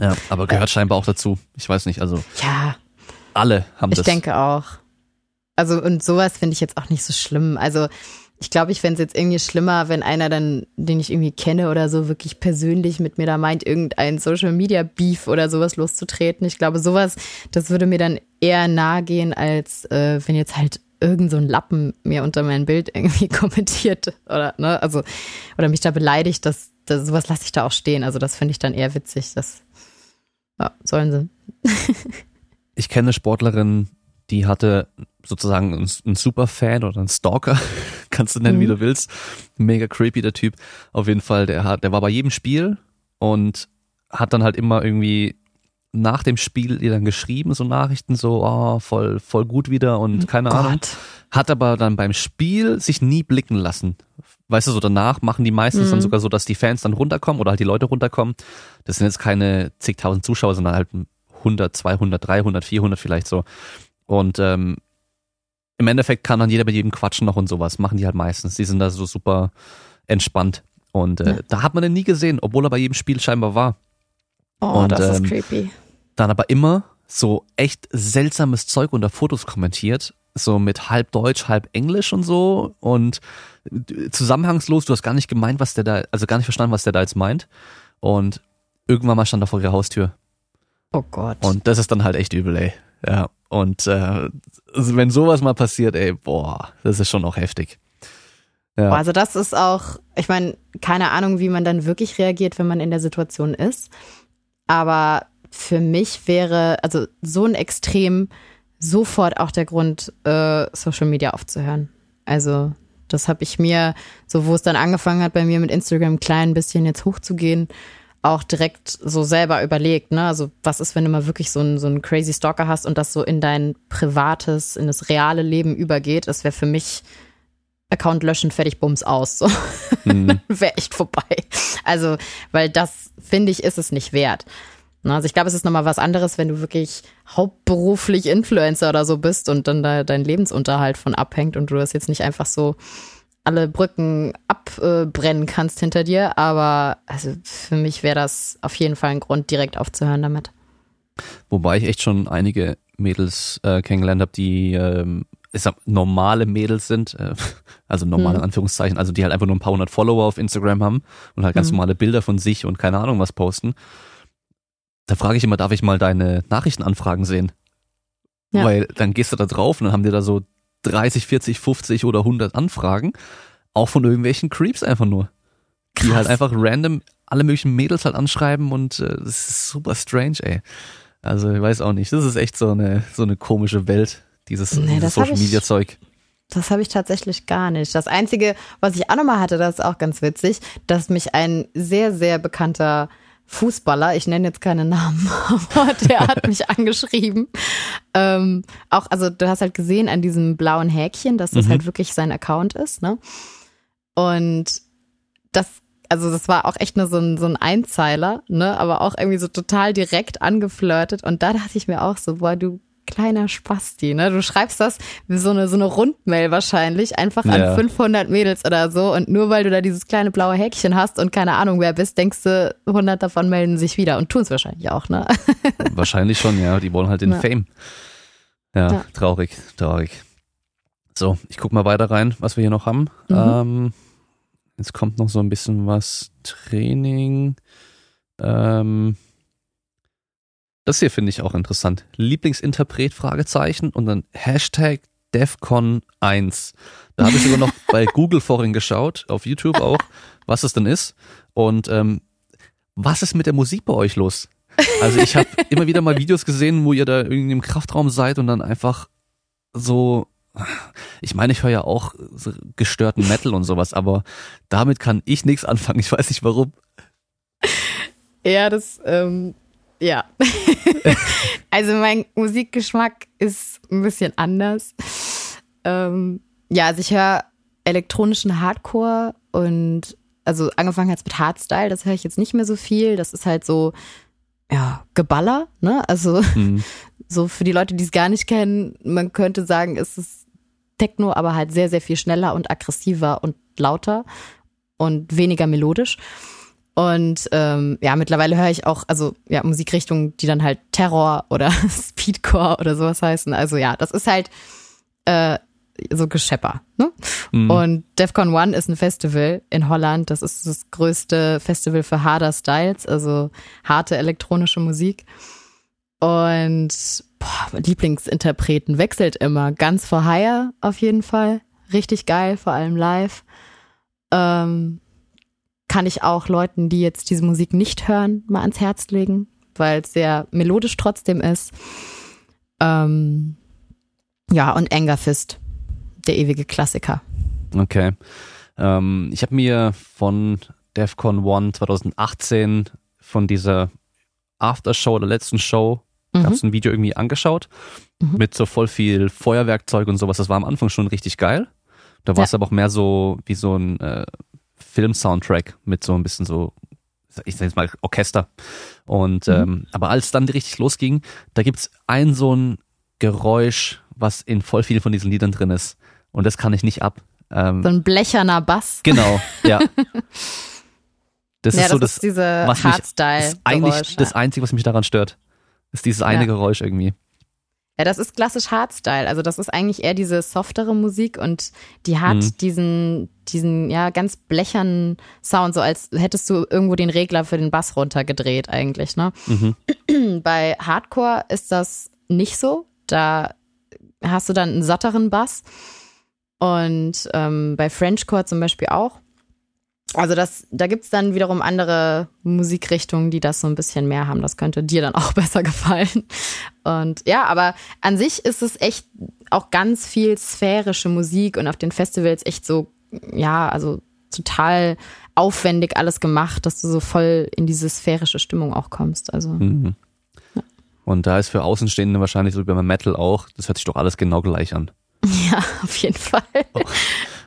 Ja, aber gehört scheinbar auch dazu. Ich weiß nicht, also Ja, alle haben ich das. denke auch. Also, und sowas finde ich jetzt auch nicht so schlimm. Also, ich glaube, ich fände es jetzt irgendwie schlimmer, wenn einer dann, den ich irgendwie kenne oder so, wirklich persönlich mit mir da meint, irgendein Social Media Beef oder sowas loszutreten. Ich glaube, sowas, das würde mir dann eher nahe gehen, als äh, wenn jetzt halt irgend so ein Lappen mir unter mein Bild irgendwie kommentiert oder, ne, also, oder mich da beleidigt, das, das sowas lasse ich da auch stehen. Also, das finde ich dann eher witzig. Das, ja, sollen sie. Ich kenne eine Sportlerin, die hatte sozusagen einen, einen Superfan oder einen Stalker, kannst du nennen, wie Mhm. du willst. Mega creepy, der Typ. Auf jeden Fall, der hat, der war bei jedem Spiel und hat dann halt immer irgendwie nach dem Spiel ihr dann geschrieben, so Nachrichten, so, oh, voll, voll gut wieder und keine Ahnung. Gott. Hat aber dann beim Spiel sich nie blicken lassen. Weißt du, so danach machen die meistens dann Mhm. sogar so, dass die Fans dann runterkommen oder halt die Leute runterkommen. Das sind jetzt keine zigtausend Zuschauer, sondern halt 100, 200, 300, 400 vielleicht so. Und ähm, im Endeffekt kann dann jeder mit jedem quatschen noch und sowas. Machen die halt meistens. Die sind da so super entspannt. Und äh, Ja. da hat man den nie gesehen, obwohl er bei jedem Spiel scheinbar war. Oh, Und, das ist ähm, creepy. Dann aber immer so echt seltsames Zeug unter Fotos kommentiert. So mit halb Deutsch, halb Englisch und so. Und äh, zusammenhangslos, du hast gar nicht gemeint, was der da, also gar nicht verstanden, was der da jetzt meint. Und irgendwann mal stand er vor ihrer Haustür. Oh Gott. Und das ist dann halt echt übel, ey. Ja. Und äh, also wenn sowas mal passiert, ey, boah, das ist schon auch heftig. Ja. Also das ist auch, ich meine, keine Ahnung, wie man dann wirklich reagiert, wenn man in der Situation ist. Aber für mich wäre, also so ein Extrem sofort auch der Grund, äh, Social Media aufzuhören. Also das habe ich mir, so wo es dann angefangen hat, bei mir mit Instagram ein klein bisschen jetzt hochzugehen, auch direkt so selber überlegt, ne? Also was ist, wenn du mal wirklich so einen, so einen crazy Stalker hast und das so in dein privates, in das reale Leben übergeht? Das wäre für mich Account löschen, fertig, bums aus. So Mhm. wäre echt vorbei. Also, weil das, finde ich, ist es nicht wert. Na, Also ich glaube, es ist nochmal was anderes, wenn du wirklich hauptberuflich Influencer oder so bist und dann da dein Lebensunterhalt von abhängt und du das jetzt nicht einfach so alle Brücken abbrennen kannst hinter dir. Aber also für mich wäre das auf jeden Fall ein Grund, direkt aufzuhören damit. Wobei ich echt schon einige Mädels äh, kennengelernt habe, die ähm, ich sag, normale Mädels sind, äh, also normale Hm. Anführungszeichen, also die halt einfach nur ein paar hundert Follower auf Instagram haben und halt ganz Hm. normale Bilder von sich und keine Ahnung was posten. Da frage ich immer, darf ich mal deine Nachrichtenanfragen sehen? Ja. Weil dann gehst du da drauf und dann haben die da so 30, 40, 50 oder 100 Anfragen, auch von irgendwelchen Creeps einfach nur. Die Krass. halt einfach random alle möglichen Mädels halt anschreiben und äh, das ist super strange, ey. Also ich weiß auch nicht, das ist echt so eine so eine komische Welt, dieses, Nee, dieses Social Media Zeug. Das habe ich tatsächlich gar nicht. Das Einzige, was ich auch nochmal hatte, das ist auch ganz witzig, dass mich ein sehr, sehr bekannter Fußballer, ich nenne jetzt keine Namen, aber der hat mich angeschrieben. Ähm, auch, also du hast halt gesehen an diesem blauen Häkchen, dass das Mhm. halt wirklich sein Account ist, ne? Und das, also das war auch echt nur so ein, so ein Einzeiler, ne? Aber auch irgendwie so total direkt angeflirtet. Und da dachte ich mir auch so, boah, du kleiner Spasti, ne? Du schreibst das wie so eine, so eine Rundmail wahrscheinlich, einfach an Ja. 500 Mädels oder so. Und nur weil du da dieses kleine blaue Häkchen hast und keine Ahnung wer bist, denkst du, 100 davon melden sich wieder und tun es wahrscheinlich auch, ne? Wahrscheinlich schon, ja. Die wollen halt den Ja. Fame. Ja, Ja. traurig, traurig. So, ich guck mal weiter rein, was wir hier noch haben. Mhm. Ähm, jetzt kommt noch so ein bisschen was Training. Ähm, das hier finde ich auch interessant. Lieblingsinterpret, Fragezeichen und dann Hashtag DEFCON1. Da habe ich sogar noch bei Google vorhin geschaut, auf YouTube auch, was es denn ist. Und ähm, was ist mit der Musik bei euch los? Also ich habe immer wieder mal Videos gesehen, wo ihr da irgendwie im Kraftraum seid und dann einfach so, ich meine, ich höre ja auch gestörten Metal und sowas, aber damit kann ich nichts anfangen. Ich weiß nicht warum. Ja, das, ähm, ja. also mein Musikgeschmack ist ein bisschen anders. Ähm, ja, also ich höre elektronischen Hardcore und also angefangen hat's mit Hardstyle, das höre ich jetzt nicht mehr so viel. Das ist halt so, ja, Geballer, ne? Also Hm. so für die Leute, die es gar nicht kennen, man könnte sagen, es ist Techno, aber halt sehr, sehr viel schneller und aggressiver und lauter und weniger melodisch. Und ähm, ja, mittlerweile höre ich auch, also ja, Musikrichtungen, die dann halt Terror oder Speedcore oder sowas heißen. Also ja, das ist halt äh, so Geschepper. Ne? Mhm. Und DEFCON One ist ein Festival in Holland. Das ist das größte Festival für harder Styles, also harte elektronische Musik. Und boah, Lieblingsinterpreten wechselt immer. Ganz for Hire auf jeden Fall. Richtig geil, vor allem live. Ähm, kann ich auch Leuten, die jetzt diese Musik nicht hören, mal ans Herz legen, weil es sehr melodisch trotzdem ist. Ähm, ja, und Anger Fist, der ewige Klassiker. Okay. Ähm, ich habe mir von DEFCON One 2018 von dieser Aftershow der letzten Show mhm. gab es ein Video irgendwie angeschaut mhm. mit so voll viel Feuerwerkzeug und sowas. Das war am Anfang schon richtig geil. Da war es ja. aber auch mehr so wie so ein äh, Film-Soundtrack mit so ein bisschen so, ich sag jetzt mal Orchester. Und mhm. ähm, aber als dann richtig losging, da gibt's ein so ein Geräusch, was in voll vielen von diesen Liedern drin ist. Und das kann ich nicht ab. Ähm, so ein blecherner Bass. Genau, ja. Das ja, ist so das, das diese was mich, das eigentlich das Einzige, was mich daran stört, ist dieses eine ja. Geräusch irgendwie. Ja, das ist klassisch Hardstyle. Also das ist eigentlich eher diese softere Musik und die hat mhm. diesen, diesen, ja, ganz blechernen Sound, so als hättest du irgendwo den Regler für den Bass runtergedreht eigentlich, ne? Mhm. Bei Hardcore ist das nicht so. Da hast du dann einen satteren Bass. Und ähm, bei Frenchcore zum Beispiel auch. Also das, da gibt's dann wiederum andere Musikrichtungen, die das so ein bisschen mehr haben. Das könnte dir dann auch besser gefallen. Und ja, aber an sich ist es echt auch ganz viel sphärische Musik und auf den Festivals echt so, ja, also total aufwendig alles gemacht, dass du so voll in diese sphärische Stimmung auch kommst. Also. Mhm. Ja. Und da ist für Außenstehende wahrscheinlich so wie beim Metal auch, das hört sich doch alles genau gleich an. Ja, auf jeden Fall. Oh.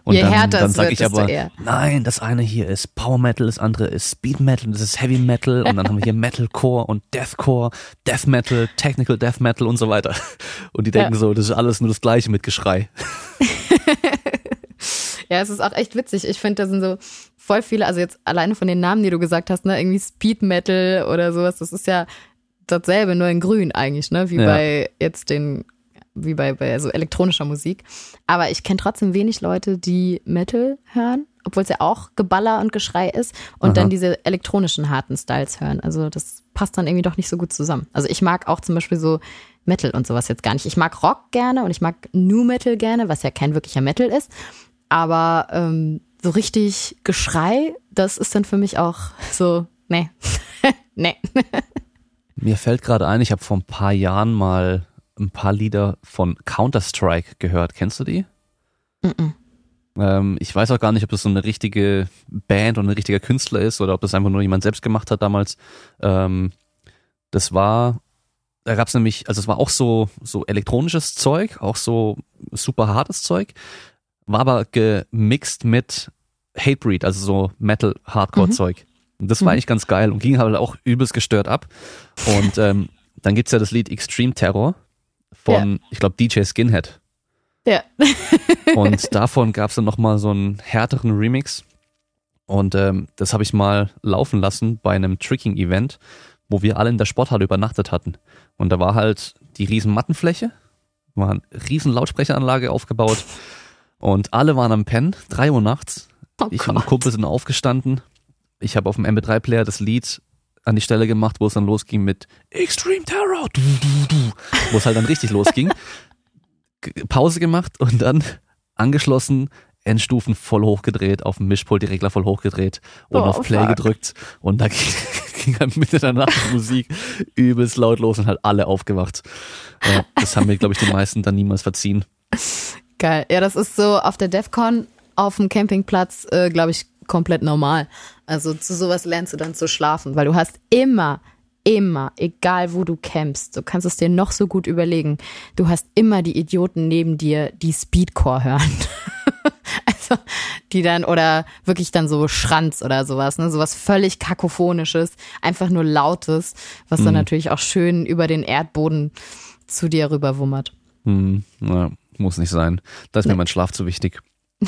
Und Je dann, härter dann sage ich aber, nein, das eine hier ist Power Metal, das andere ist Speed Metal, das ist Heavy Metal und dann haben wir hier Metalcore und Deathcore, Death Metal, Technical Death Metal und so weiter. Und die denken ja. so, das ist alles nur das gleiche mit Geschrei. ja, es ist auch echt witzig. Ich finde, da sind so voll viele, also jetzt alleine von den Namen, die du gesagt hast, ne, irgendwie Speed Metal oder sowas, das ist ja dasselbe, nur in grün eigentlich, ne, wie ja. bei jetzt den wie bei, bei so elektronischer Musik. Aber ich kenne trotzdem wenig Leute, die Metal hören, obwohl es ja auch Geballer und Geschrei ist und Aha. dann diese elektronischen harten Styles hören. Also das passt dann irgendwie doch nicht so gut zusammen. Also ich mag auch zum Beispiel so Metal und sowas jetzt gar nicht. Ich mag Rock gerne und ich mag New Metal gerne, was ja kein wirklicher Metal ist. Aber ähm, so richtig Geschrei, das ist dann für mich auch so, nee, nee. Mir fällt gerade ein, ich habe vor ein paar Jahren mal ein paar Lieder von Counter-Strike gehört. Kennst du die? Mm, -mm. Ähm, ich weiß auch gar nicht, ob das so eine richtige Band oder ein richtiger Künstler ist oder ob das einfach nur jemand selbst gemacht hat damals. Ähm, das war, da gab es nämlich, also es war auch so, so elektronisches Zeug, auch so super hartes Zeug, war aber gemixt mit Hatebreed, also so Metal-Hardcore-Zeug. Mhm. Und das war mhm. eigentlich ganz geil und ging halt auch übelst gestört ab. Und ähm, dann gibt's ja das Lied Extreme Terror von, ja. ich glaube, DJ Skinhead. Ja. und davon gab es dann nochmal so einen härteren Remix. Und ähm, das habe ich mal laufen lassen bei einem Tricking-Event, wo wir alle in der Sporthalle übernachtet hatten. Und da war halt die riesen Mattenfläche, war eine riesen Lautsprecheranlage aufgebaut und alle waren am Pennen, drei Uhr nachts. Oh ich Gott. und Kumpel sind aufgestanden. Ich habe auf dem MP3-Player das Lied an die Stelle gemacht, wo es dann losging mit Extreme Terror, du, du, du, wo es halt dann richtig losging. Pause gemacht und dann angeschlossen, Endstufen voll hochgedreht, auf dem Mischpult die Regler voll hochgedreht und oh, auf Play fuck. gedrückt und da ging, ging halt Mitte der Nacht Musik übelst laut los und halt alle aufgewacht. Ja, das haben mir, glaube ich, die meisten dann niemals verziehen. Geil. Ja, das ist so auf der DEFCON auf dem Campingplatz, äh, glaube ich, komplett normal. Also zu sowas lernst du dann zu schlafen, weil du hast immer, immer, egal wo du campst, du kannst es dir noch so gut überlegen, du hast immer die Idioten neben dir, die Speedcore hören. also, die dann, oder wirklich dann so Schranz oder sowas, ne, sowas völlig kakophonisches, einfach nur lautes, was dann mhm. natürlich auch schön über den Erdboden zu dir rüberwummert. Mhm, ja. Muss nicht sein. Da ist nee. mir mein Schlaf zu wichtig.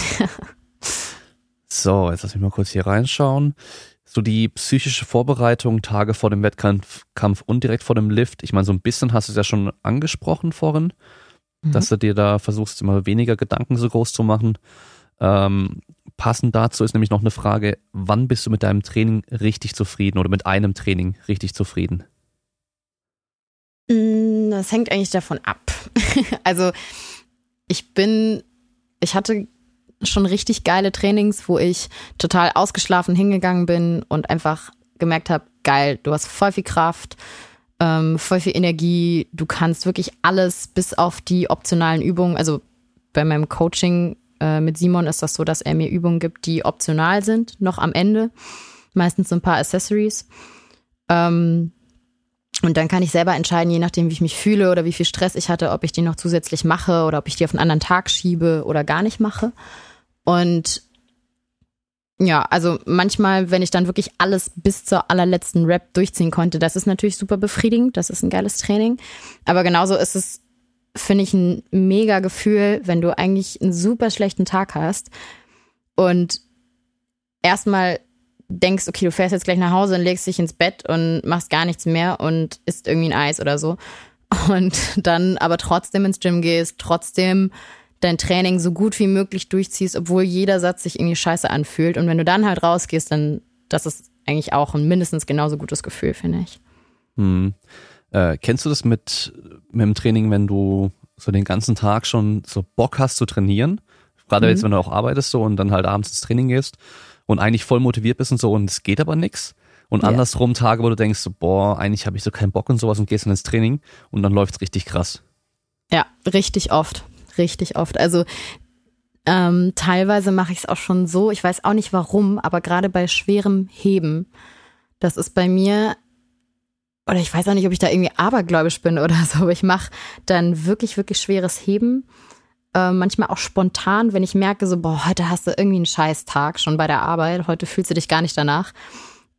so, jetzt lass mich mal kurz hier reinschauen. So die psychische Vorbereitung, Tage vor dem Wettkampf Kampf und direkt vor dem Lift. Ich meine, so ein bisschen hast du es ja schon angesprochen vorhin, mhm. dass du dir da versuchst, immer weniger Gedanken so groß zu machen. Ähm, passend dazu ist nämlich noch eine Frage, wann bist du mit deinem Training richtig zufrieden oder mit einem Training richtig zufrieden? Mm, das hängt eigentlich davon ab. also ich bin, ich hatte schon richtig geile Trainings, wo ich total ausgeschlafen hingegangen bin und einfach gemerkt habe, geil, du hast voll viel Kraft, ähm, voll viel Energie, du kannst wirklich alles bis auf die optionalen Übungen. Also bei meinem Coaching äh, mit Simon ist das so, dass er mir Übungen gibt, die optional sind, noch am Ende. Meistens so ein paar Accessories. Ähm, und dann kann ich selber entscheiden, je nachdem, wie ich mich fühle oder wie viel Stress ich hatte, ob ich die noch zusätzlich mache oder ob ich die auf einen anderen Tag schiebe oder gar nicht mache. Und ja, also manchmal, wenn ich dann wirklich alles bis zur allerletzten Rap durchziehen konnte, das ist natürlich super befriedigend, das ist ein geiles Training. Aber genauso ist es, finde ich, ein mega Gefühl, wenn du eigentlich einen super schlechten Tag hast und erstmal denkst, okay, du fährst jetzt gleich nach Hause und legst dich ins Bett und machst gar nichts mehr und isst irgendwie ein Eis oder so. Und dann aber trotzdem ins Gym gehst, trotzdem dein Training so gut wie möglich durchziehst, obwohl jeder Satz sich irgendwie scheiße anfühlt. Und wenn du dann halt rausgehst, dann das ist eigentlich auch ein mindestens genauso gutes Gefühl, finde ich. Hm. Äh, kennst du das mit, mit dem Training, wenn du so den ganzen Tag schon so Bock hast zu trainieren? Gerade mhm. jetzt, wenn du auch arbeitest so und dann halt abends ins Training gehst und eigentlich voll motiviert bist und so und es geht aber nix. Und ja. andersrum Tage, wo du denkst, so, boah, eigentlich habe ich so keinen Bock und sowas und gehst dann ins Training und dann läuft's richtig krass. Ja, richtig oft. Richtig oft. Also ähm, teilweise mache ich es auch schon so, ich weiß auch nicht warum, aber gerade bei schwerem Heben, das ist bei mir, oder ich weiß auch nicht, ob ich da irgendwie abergläubisch bin oder so, aber ich mache dann wirklich, wirklich schweres Heben. Äh, manchmal auch spontan, wenn ich merke, so, boah, heute hast du irgendwie einen Scheißtag schon bei der Arbeit, heute fühlst du dich gar nicht danach,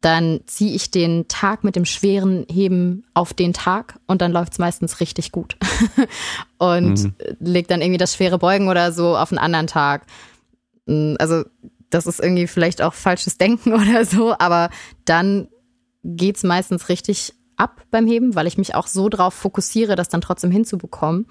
dann ziehe ich den Tag mit dem schweren Heben auf den Tag und dann läuft es meistens richtig gut. und mhm. leg dann irgendwie das schwere Beugen oder so auf einen anderen Tag. Mm, also, das ist irgendwie vielleicht auch falsches Denken oder so, aber dann geht's meistens richtig ab beim Heben, weil ich mich auch so drauf fokussiere, das dann trotzdem hinzubekommen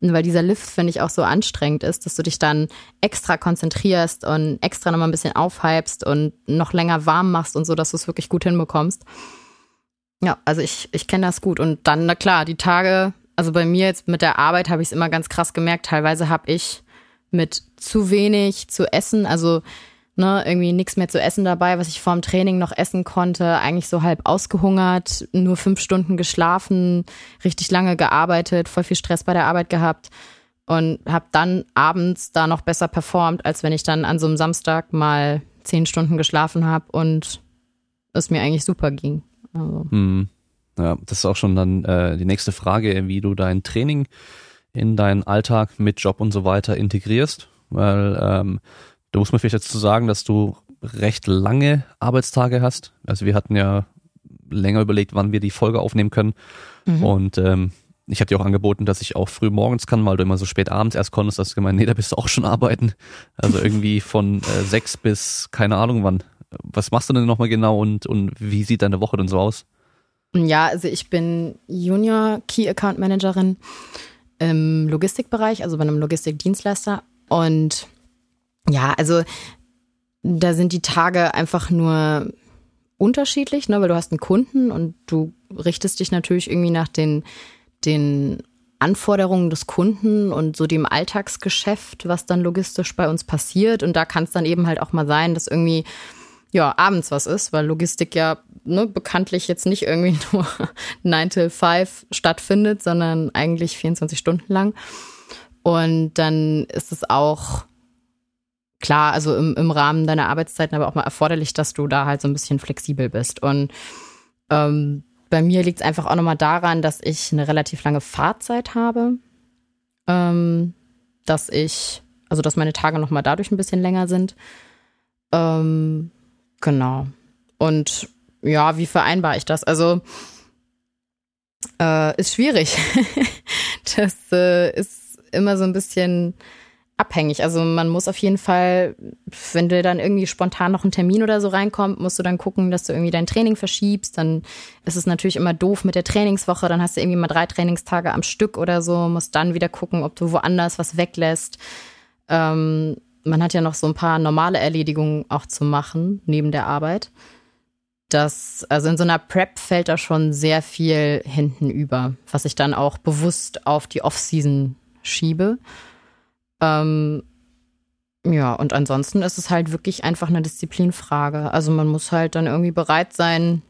weil dieser Lift, finde ich, auch so anstrengend ist, dass du dich dann extra konzentrierst und extra nochmal ein bisschen aufhypst und noch länger warm machst und so, dass du es wirklich gut hinbekommst. Ja, also ich, ich kenne das gut. Und dann, na klar, die Tage, also bei mir jetzt mit der Arbeit habe ich es immer ganz krass gemerkt. Teilweise habe ich mit zu wenig zu essen, also ne, irgendwie nichts mehr zu essen dabei, was ich vorm Training noch essen konnte, eigentlich so halb ausgehungert, nur fünf Stunden geschlafen, richtig lange gearbeitet, voll viel Stress bei der Arbeit gehabt und habe dann abends da noch besser performt, als wenn ich dann an so einem Samstag mal zehn Stunden geschlafen habe und es mir eigentlich super ging. Also. Hm. Ja, das ist auch schon dann äh, die nächste Frage, wie du dein Training in deinen Alltag mit Job und so weiter integrierst, weil ähm, da muss man vielleicht dazu sagen, dass du recht lange Arbeitstage hast. Also wir hatten ja länger überlegt, wann wir die Folge aufnehmen können. Mhm. Und ähm, ich habe dir auch angeboten, dass ich auch früh morgens kann, weil du immer so spät abends erst konntest. Hast du gemeint, nee, da bist du auch schon arbeiten. Also irgendwie von äh, sechs bis keine Ahnung wann. Was machst du denn nochmal genau und, und wie sieht deine Woche denn so aus? Ja, also ich bin Junior Key Account Managerin im Logistikbereich, also bei einem Logistikdienstleister. Und ja, also da sind die Tage einfach nur unterschiedlich, ne, weil du hast einen Kunden und du richtest dich natürlich irgendwie nach den, den Anforderungen des Kunden und so dem Alltagsgeschäft, was dann logistisch bei uns passiert. Und da kann es dann eben halt auch mal sein, dass irgendwie ja abends was ist, weil Logistik ja ne, bekanntlich jetzt nicht irgendwie nur 9 till 5 stattfindet, sondern eigentlich 24 Stunden lang. Und dann ist es auch klar, also im, im Rahmen deiner Arbeitszeiten aber auch mal erforderlich, dass du da halt so ein bisschen flexibel bist. Und ähm, bei mir liegt es einfach auch nochmal daran, dass ich eine relativ lange Fahrzeit habe. Ähm, dass ich, also dass meine Tage nochmal dadurch ein bisschen länger sind. Ähm, genau. Und ja, wie vereinbare ich das? Also äh, ist schwierig. das äh, ist immer so ein bisschen abhängig. Also man muss auf jeden Fall, wenn dir dann irgendwie spontan noch ein Termin oder so reinkommt, musst du dann gucken, dass du irgendwie dein Training verschiebst. Dann ist es natürlich immer doof mit der Trainingswoche. Dann hast du irgendwie mal drei Trainingstage am Stück oder so, musst dann wieder gucken, ob du woanders was weglässt. Ähm, man hat ja noch so ein paar normale Erledigungen auch zu machen neben der Arbeit. Das, also in so einer Prep fällt da schon sehr viel hinten über, was ich dann auch bewusst auf die Off-Season schiebe. Ähm, ja, und ansonsten ist es halt wirklich einfach eine Disziplinfrage. Also man muss halt dann irgendwie bereit sein,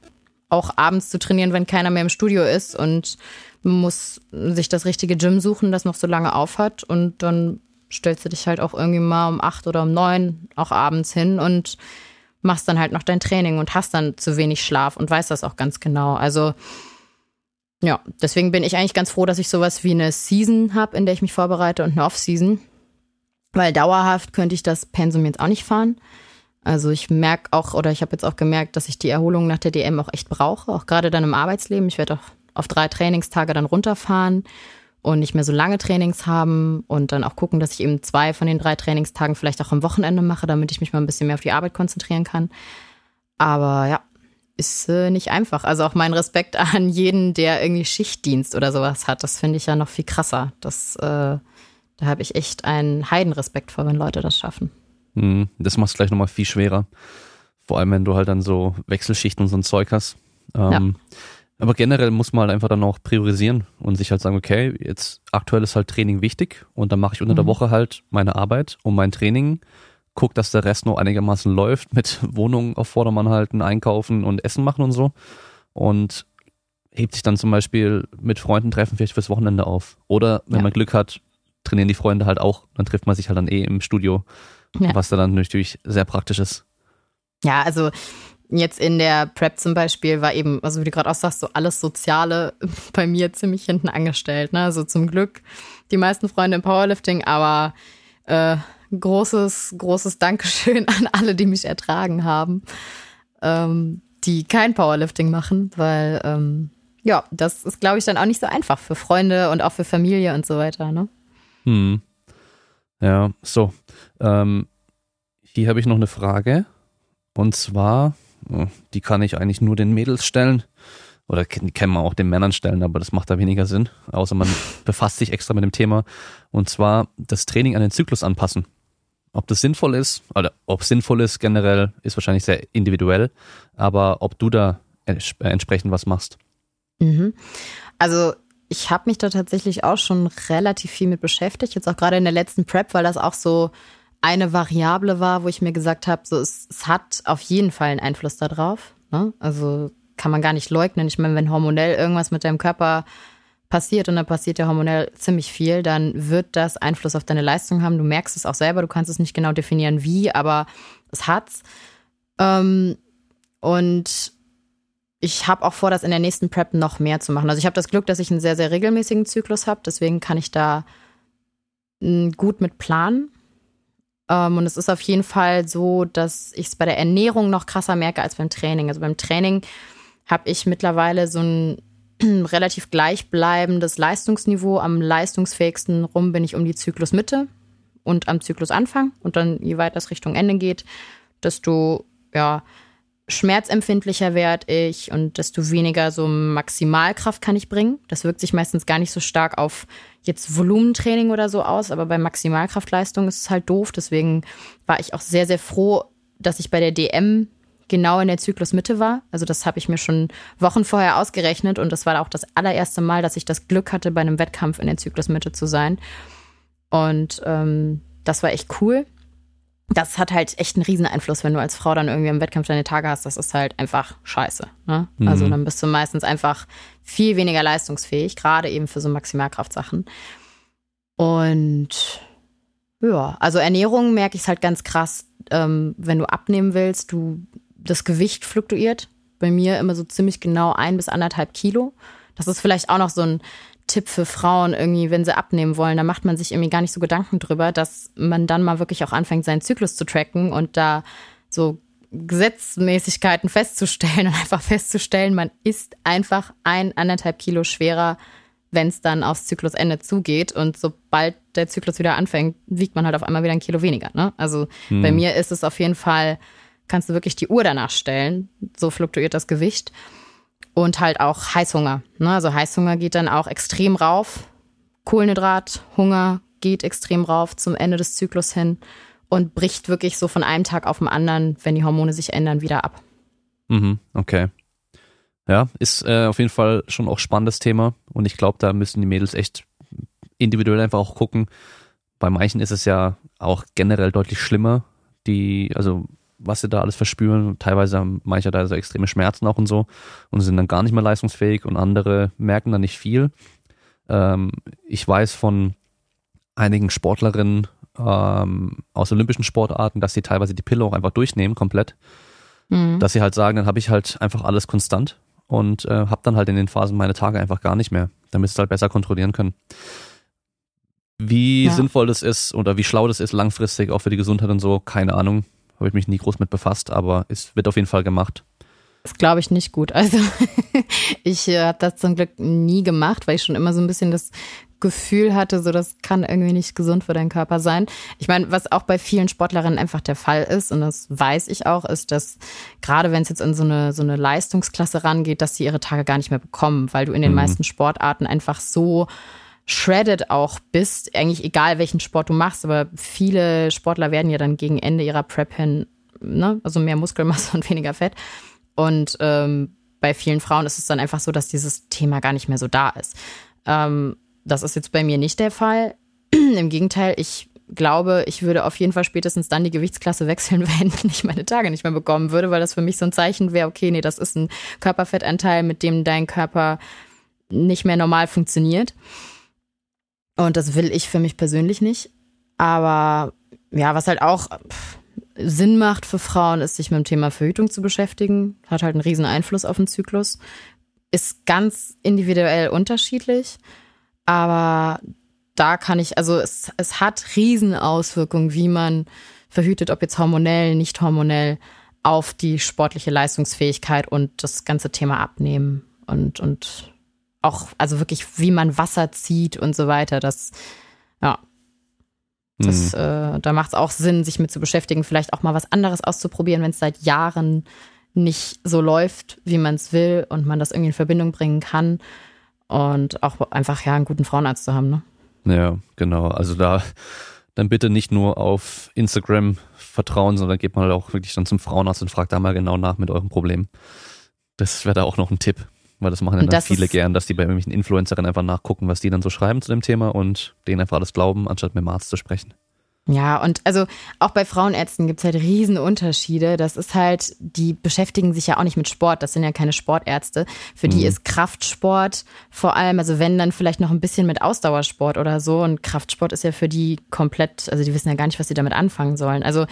auch abends zu trainieren, wenn keiner mehr im Studio ist und man muss sich das richtige Gym suchen, das noch so lange aufhat und dann stellst du dich halt auch irgendwie mal um acht oder um neun auch abends hin und machst dann halt noch dein Training und hast dann zu wenig Schlaf und weißt das auch ganz genau. Also ja, deswegen bin ich eigentlich ganz froh, dass ich sowas wie eine Season habe, in der ich mich vorbereite und eine Off-Season. Weil dauerhaft könnte ich das Pensum jetzt auch nicht fahren. Also ich merke auch, oder ich habe jetzt auch gemerkt, dass ich die Erholung nach der DM auch echt brauche, auch gerade dann im Arbeitsleben. Ich werde auch auf drei Trainingstage dann runterfahren und nicht mehr so lange Trainings haben und dann auch gucken, dass ich eben zwei von den drei Trainingstagen vielleicht auch am Wochenende mache, damit ich mich mal ein bisschen mehr auf die Arbeit konzentrieren kann. Aber ja, ist äh, nicht einfach. Also auch mein Respekt an jeden, der irgendwie Schichtdienst oder sowas hat, das finde ich ja noch viel krasser. Das, äh, da habe ich echt einen Heidenrespekt vor, wenn Leute das schaffen. Hm, das macht es gleich nochmal viel schwerer. Vor allem, wenn du halt dann so Wechselschichten und so ein Zeug hast. Ähm, ja. Aber generell muss man halt einfach dann auch priorisieren und sich halt sagen, okay, jetzt aktuell ist halt Training wichtig und dann mache ich unter mhm. der Woche halt meine Arbeit und mein Training, guck, dass der Rest noch einigermaßen läuft mit Wohnungen auf Vordermann halten, einkaufen und Essen machen und so. Und hebt sich dann zum Beispiel mit Freunden treffen vielleicht fürs Wochenende auf. Oder wenn ja. man Glück hat, trainieren die Freunde halt auch, dann trifft man sich halt dann eh im Studio, ja. was da dann natürlich sehr praktisch ist. Ja, also Jetzt in der Prep zum Beispiel war eben, also wie du gerade auch sagst, so alles Soziale bei mir ziemlich hinten angestellt. Ne? Also zum Glück die meisten Freunde im Powerlifting, aber äh, großes, großes Dankeschön an alle, die mich ertragen haben, ähm, die kein Powerlifting machen, weil ähm, ja, das ist, glaube ich, dann auch nicht so einfach für Freunde und auch für Familie und so weiter. Ne? Hm. Ja, so. Ähm, hier habe ich noch eine Frage. Und zwar, die kann ich eigentlich nur den Mädels stellen. Oder die kann man auch den Männern stellen, aber das macht da weniger Sinn. Außer man befasst sich extra mit dem Thema. Und zwar das Training an den Zyklus anpassen. Ob das sinnvoll ist, oder ob es sinnvoll ist generell, ist wahrscheinlich sehr individuell. Aber ob du da entsprechend was machst. Mhm. Also ich habe mich da tatsächlich auch schon relativ viel mit beschäftigt. Jetzt auch gerade in der letzten Prep, weil das auch so eine Variable war, wo ich mir gesagt habe, so es, es hat auf jeden Fall einen Einfluss darauf. Ne? Also kann man gar nicht leugnen. Ich meine, wenn hormonell irgendwas mit deinem Körper passiert und dann passiert ja hormonell ziemlich viel, dann wird das Einfluss auf deine Leistung haben. Du merkst es auch selber, du kannst es nicht genau definieren, wie, aber es hat's. Ähm, und ich habe auch vor, das in der nächsten Prep noch mehr zu machen. Also ich habe das Glück, dass ich einen sehr, sehr regelmäßigen Zyklus habe, deswegen kann ich da mm, gut mit planen. Ähm, und es ist auf jeden Fall so, dass ich es bei der Ernährung noch krasser merke als beim Training. Also beim Training habe ich mittlerweile so ein relativ gleichbleibendes Leistungsniveau. Am leistungsfähigsten rum bin ich um die Zyklusmitte und am Zyklusanfang. Und dann, je weiter es Richtung Ende geht, desto ja, schmerzempfindlicher werde ich und desto weniger so Maximalkraft kann ich bringen. Das wirkt sich meistens gar nicht so stark auf jetzt Volumentraining oder so aus, aber bei Maximalkraftleistung ist es halt doof. Deswegen war ich auch sehr, sehr froh, dass ich bei der DM genau in der Zyklusmitte war. Also das habe ich mir schon Wochen vorher ausgerechnet und das war auch das allererste Mal, dass ich das Glück hatte, bei einem Wettkampf in der Zyklusmitte zu sein. Und ähm, das war echt cool das hat halt echt einen riesen Einfluss, wenn du als Frau dann irgendwie im Wettkampf deine Tage hast. Das ist halt einfach scheiße. Ne? Mhm. Also dann bist du meistens einfach viel weniger leistungsfähig, gerade eben für so Maximalkraftsachen. Und ja, also Ernährung merke ich es halt ganz krass, ähm, wenn du abnehmen willst, du das Gewicht fluktuiert. Bei mir immer so ziemlich genau ein bis anderthalb Kilo. Das ist vielleicht auch noch so ein Tipp für Frauen irgendwie, wenn sie abnehmen wollen, da macht man sich irgendwie gar nicht so Gedanken drüber, dass man dann mal wirklich auch anfängt, seinen Zyklus zu tracken und da so Gesetzmäßigkeiten festzustellen und einfach festzustellen, man ist einfach ein, anderthalb Kilo schwerer, wenn es dann aufs Zyklusende zugeht. Und sobald der Zyklus wieder anfängt, wiegt man halt auf einmal wieder ein Kilo weniger. Ne? Also hm. bei mir ist es auf jeden Fall, kannst du wirklich die Uhr danach stellen. So fluktuiert das Gewicht. Und halt auch Heißhunger. Ne? Also Heißhunger geht dann auch extrem rauf. Kohlenhydrat, Hunger geht extrem rauf zum Ende des Zyklus hin und bricht wirklich so von einem Tag auf den anderen, wenn die Hormone sich ändern, wieder ab. Mhm, okay. Ja, ist äh, auf jeden Fall schon auch spannendes Thema und ich glaube, da müssen die Mädels echt individuell einfach auch gucken. Bei manchen ist es ja auch generell deutlich schlimmer, die, also was sie da alles verspüren. Teilweise haben manche da so extreme Schmerzen auch und so und sind dann gar nicht mehr leistungsfähig und andere merken dann nicht viel. Ähm, ich weiß von einigen Sportlerinnen ähm, aus olympischen Sportarten, dass sie teilweise die Pille auch einfach durchnehmen komplett. Mhm. Dass sie halt sagen, dann habe ich halt einfach alles konstant und äh, habe dann halt in den Phasen meine Tage einfach gar nicht mehr, damit sie halt besser kontrollieren können. Wie ja. sinnvoll das ist oder wie schlau das ist langfristig auch für die Gesundheit und so, keine Ahnung. Habe ich mich nie groß mit befasst, aber es wird auf jeden Fall gemacht. Das glaube ich nicht gut. Also ich äh, habe das zum Glück nie gemacht, weil ich schon immer so ein bisschen das Gefühl hatte, so das kann irgendwie nicht gesund für deinen Körper sein. Ich meine, was auch bei vielen Sportlerinnen einfach der Fall ist, und das weiß ich auch, ist, dass gerade wenn es jetzt in so eine, so eine Leistungsklasse rangeht, dass sie ihre Tage gar nicht mehr bekommen, weil du in den mhm. meisten Sportarten einfach so shredded auch bist, eigentlich egal welchen Sport du machst, aber viele Sportler werden ja dann gegen Ende ihrer Prep hin, ne, also mehr Muskelmasse und weniger Fett. Und ähm, bei vielen Frauen ist es dann einfach so, dass dieses Thema gar nicht mehr so da ist. Ähm, das ist jetzt bei mir nicht der Fall. Im Gegenteil, ich glaube, ich würde auf jeden Fall spätestens dann die Gewichtsklasse wechseln, wenn ich meine Tage nicht mehr bekommen würde, weil das für mich so ein Zeichen wäre, okay, nee, das ist ein Körperfettanteil, mit dem dein Körper nicht mehr normal funktioniert. Und das will ich für mich persönlich nicht. Aber ja, was halt auch Sinn macht für Frauen, ist sich mit dem Thema Verhütung zu beschäftigen. Hat halt einen riesen Einfluss auf den Zyklus. Ist ganz individuell unterschiedlich. Aber da kann ich, also es, es hat Riesenauswirkungen, wie man verhütet, ob jetzt hormonell, nicht hormonell, auf die sportliche Leistungsfähigkeit und das ganze Thema abnehmen und, und auch, also wirklich, wie man Wasser zieht und so weiter. Das, ja. Das, mhm. äh, da macht es auch Sinn, sich mit zu beschäftigen, vielleicht auch mal was anderes auszuprobieren, wenn es seit Jahren nicht so läuft, wie man es will und man das irgendwie in Verbindung bringen kann und auch einfach ja einen guten Frauenarzt zu haben. Ne? Ja, genau. Also da dann bitte nicht nur auf Instagram vertrauen, sondern geht mal auch wirklich dann zum Frauenarzt und fragt da mal genau nach mit eurem Problem. Das wäre da auch noch ein Tipp, weil das machen ja dann viele gern, dass die bei irgendwelchen Influencerinnen einfach nachgucken, was die dann so schreiben zu dem Thema und denen einfach alles glauben, anstatt mit dem Arzt zu sprechen. Ja, und also auch bei Frauenärzten gibt's halt riesen Unterschiede. Das ist halt, die beschäftigen sich ja auch nicht mit Sport, das sind ja keine Sportärzte. Für die mhm. ist Kraftsport vor allem, also wenn dann vielleicht noch ein bisschen mit Ausdauersport oder so. Und Kraftsport ist ja für die komplett, also die wissen ja gar nicht, was sie damit anfangen sollen. Also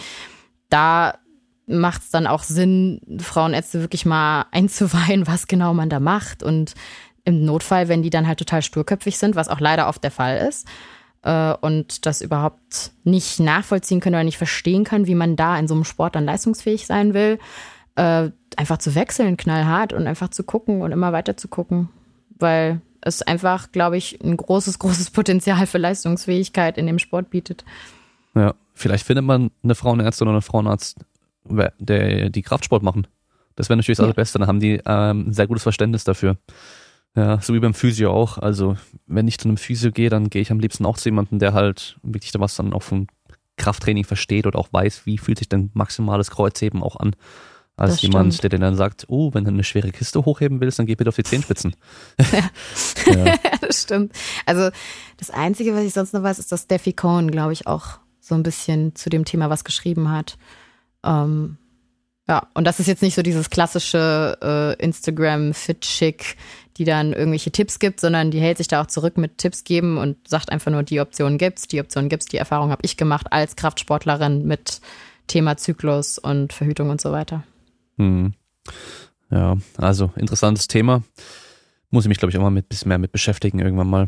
da macht's dann auch Sinn, Frauenärzte wirklich mal einzuweihen, was genau man da macht. Und im Notfall, wenn die dann halt total sturköpfig sind, was auch leider oft der Fall ist, äh, und das überhaupt nicht nachvollziehen können oder nicht verstehen können, wie man da in so einem Sport dann leistungsfähig sein will, äh, einfach zu wechseln, knallhart und einfach zu gucken und immer weiter zu gucken, weil es einfach, glaube ich, ein großes, großes Potenzial für Leistungsfähigkeit in dem Sport bietet. Ja, vielleicht findet man eine Frauenärztin oder einen Frauenarzt, der die Kraftsport machen. Das wäre natürlich das ja. Allerbeste. Dann haben die ähm, ein sehr gutes Verständnis dafür. Ja, so wie beim Physio auch. Also, wenn ich zu einem Physio gehe, dann gehe ich am liebsten auch zu jemandem, der halt wirklich da was dann auch vom Krafttraining versteht oder auch weiß, wie fühlt sich denn maximales Kreuzheben auch an. Als das jemand, stimmt. der dir dann sagt, oh, wenn du eine schwere Kiste hochheben willst, dann geh bitte auf die Zehenspitzen. ja. ja. das stimmt. Also das Einzige, was ich sonst noch weiß, ist, dass Steffi Cohen, glaube ich, auch so ein bisschen zu dem Thema was geschrieben hat. Ähm, ja, und das ist jetzt nicht so dieses klassische äh, Instagram-Fit-Chick, die dann irgendwelche Tipps gibt, sondern die hält sich da auch zurück mit Tipps geben und sagt einfach nur, die Option gibt's, die Option gibt's, die Erfahrung habe ich gemacht als Kraftsportlerin mit Thema Zyklus und Verhütung und so weiter. Hm. Ja, also interessantes Thema. Muss ich mich, glaube ich, auch mal ein bisschen mehr mit beschäftigen irgendwann mal.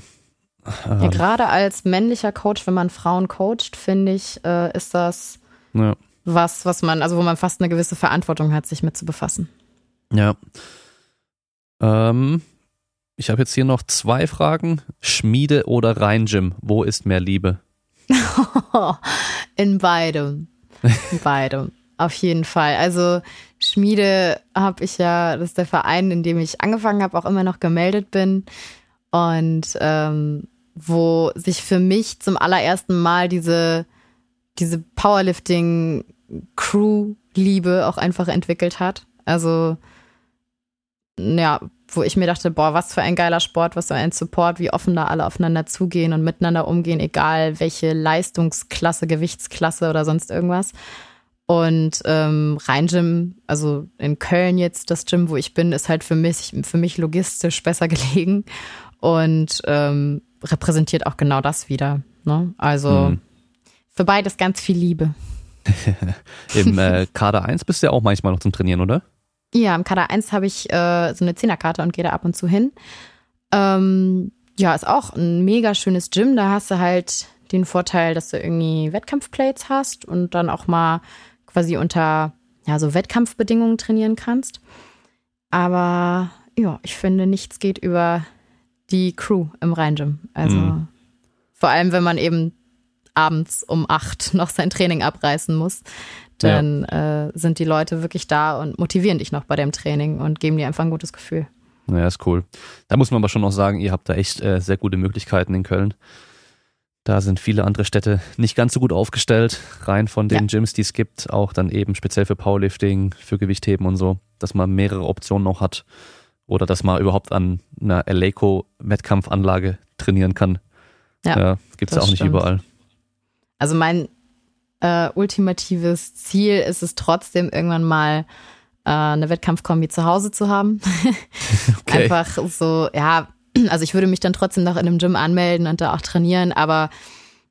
Ja, ähm. gerade als männlicher Coach, wenn man Frauen coacht, finde ich, äh, ist das ja. Was, was man, also wo man fast eine gewisse Verantwortung hat, sich mit zu befassen. Ja. Ähm, ich habe jetzt hier noch zwei Fragen. Schmiede oder Rhein-Gym? Wo ist mehr Liebe? In beidem. In beidem. Auf jeden Fall. Also Schmiede habe ich ja, das ist der Verein, in dem ich angefangen habe, auch immer noch gemeldet bin. Und ähm, wo sich für mich zum allerersten Mal diese, diese Powerlifting-Crew-Liebe auch einfach entwickelt hat. Also, ja, wo ich mir dachte, boah, was für ein geiler Sport, was für ein Support, wie offen da alle aufeinander zugehen und miteinander umgehen, egal welche Leistungsklasse, Gewichtsklasse oder sonst irgendwas. Und ähm, Rhein-Gym, also in Köln jetzt das Gym, wo ich bin, ist halt für mich, für mich logistisch besser gelegen und ähm, repräsentiert auch genau das wieder. Ne? Also mhm. für beides ganz viel Liebe. Im äh, Kader 1 bist du ja auch manchmal noch zum Trainieren, oder? Ja, im Kader 1 habe ich äh, so eine Zehnerkarte und gehe da ab und zu hin. Ähm, ja, ist auch ein mega schönes Gym. Da hast du halt den Vorteil, dass du irgendwie Wettkampfplates hast und dann auch mal quasi unter ja, so Wettkampfbedingungen trainieren kannst. Aber ja, ich finde, nichts geht über die Crew im Rhein-Gym. Also mhm. vor allem, wenn man eben abends um acht noch sein Training abreißen muss, dann ja. äh, sind die Leute wirklich da und motivieren dich noch bei dem Training und geben dir einfach ein gutes Gefühl. Ja, ist cool. Da muss man aber schon noch sagen, ihr habt da echt äh, sehr gute Möglichkeiten in Köln. Da sind viele andere Städte nicht ganz so gut aufgestellt, rein von den ja. Gyms, die es gibt, auch dann eben speziell für Powerlifting, für Gewichtheben und so, dass man mehrere Optionen noch hat oder dass man überhaupt an einer Eleiko-Wettkampfanlage trainieren kann. Ja, ja gibt es ja auch nicht überall. Also mein äh, ultimatives Ziel ist es trotzdem irgendwann mal äh, eine Wettkampfkombi zu Hause zu haben. okay. Einfach so, ja, also ich würde mich dann trotzdem noch in einem Gym anmelden und da auch trainieren, aber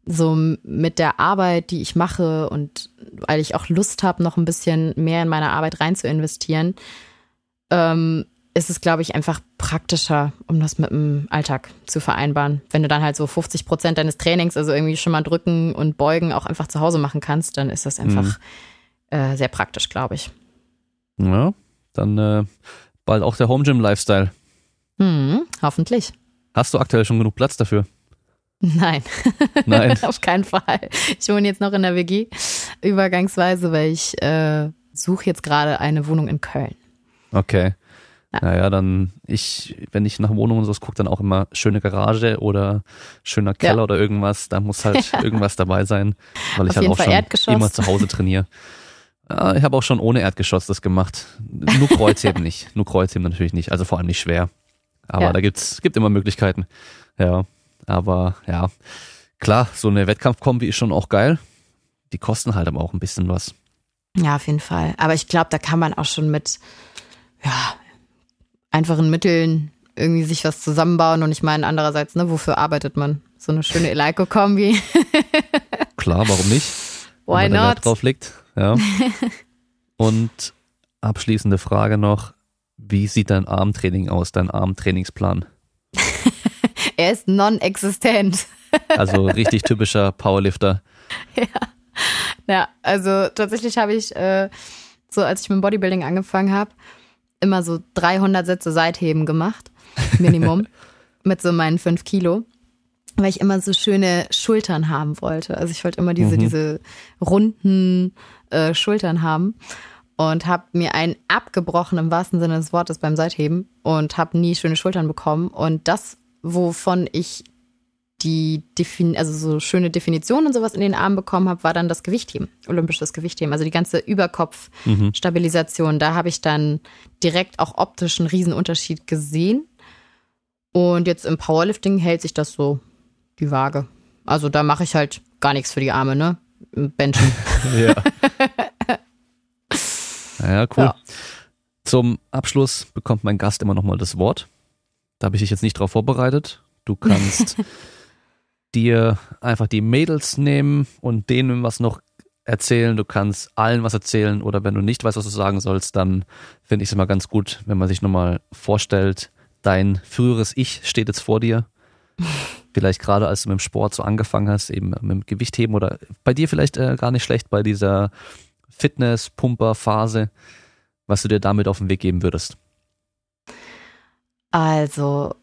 so mit der Arbeit, die ich mache und weil ich auch Lust habe, noch ein bisschen mehr in meine Arbeit rein zu investieren, ähm, ist es, glaube ich, einfach praktischer, um das mit dem Alltag zu vereinbaren. Wenn du dann halt so 50 Prozent deines Trainings, also irgendwie schon mal drücken und beugen, auch einfach zu Hause machen kannst, dann ist das einfach mhm. äh, sehr praktisch, glaube ich. Ja, dann äh, bald auch der Home Gym Lifestyle. Mhm, hoffentlich. Hast du aktuell schon genug Platz dafür? Nein. Nein. Auf keinen Fall. Ich wohne jetzt noch in der WG, übergangsweise, weil ich äh, suche jetzt gerade eine Wohnung in Köln. Okay. Ja. Naja, dann ich, wenn ich nach Wohnungen und sowas gucke, dann auch immer schöne Garage oder schöner Keller ja. oder irgendwas. Da muss halt ja. irgendwas dabei sein, weil ich Auf halt auch Fall schon immer zu Hause trainiere. Ja, ich habe auch schon ohne Erdgeschoss das gemacht. Nur Kreuzheben nicht. Nur Kreuzheben natürlich nicht. Also vor allem nicht schwer. Aber da gibt's, gibt immer Möglichkeiten. Ja. Aber ja, klar, so eine Wettkampfkombi ist schon auch geil. Die kosten halt aber auch ein bisschen was. Ja, auf jeden Fall. Aber ich glaube, da kann man auch schon mit, ja, einfachen Mitteln irgendwie sich was zusammenbauen. Und ich meine, andererseits, ne, wofür arbeitet man? So eine schöne Eleiko-Kombi. Klar, warum nicht? Why Wenn man not? drauf liegt. Ja. Und abschließende Frage noch. Wie sieht dein Armtraining aus, dein Armtrainingsplan? er ist non-existent. also richtig typischer Powerlifter. Ja. Ja, also tatsächlich habe ich, äh, so als ich mit dem Bodybuilding angefangen habe, immer so 300 Sätze Seitheben gemacht, Minimum, mit so meinen 5 Kilo, weil ich immer so schöne Schultern haben wollte. Also ich wollte immer diese, mhm. diese runden äh, Schultern haben und habe mir einen abgebrochen im wahrsten Sinne des Wortes beim Seitheben und habe nie schöne Schultern bekommen. Und das, wovon ich die Defin also so schöne Definitionen und sowas in den Armen bekommen habe, war dann das Gewichtheben, olympisches Gewichtheben, also die ganze Überkopfstabilisation. Mhm. Da habe ich dann direkt auch optisch einen Riesenunterschied gesehen. Und jetzt im Powerlifting hält sich das so die Waage. Also da mache ich halt gar nichts für die Arme, ne? Benchen. ja. ja, cool. Ja. Zum Abschluss bekommt mein Gast immer nochmal das Wort. Da habe ich dich jetzt nicht drauf vorbereitet. Du kannst dir einfach die Mädels nehmen und denen was noch erzählen. Du kannst allen was erzählen oder wenn du nicht weißt, was du sagen sollst, dann finde ich es immer ganz gut, wenn man sich nochmal vorstellt, dein früheres Ich steht jetzt vor dir. Vielleicht gerade als du mit dem Sport so angefangen hast, eben mit dem Gewichtheben oder bei dir vielleicht äh, gar nicht schlecht bei dieser Fitness-Pumper-Phase, was du dir damit auf den Weg geben würdest. Also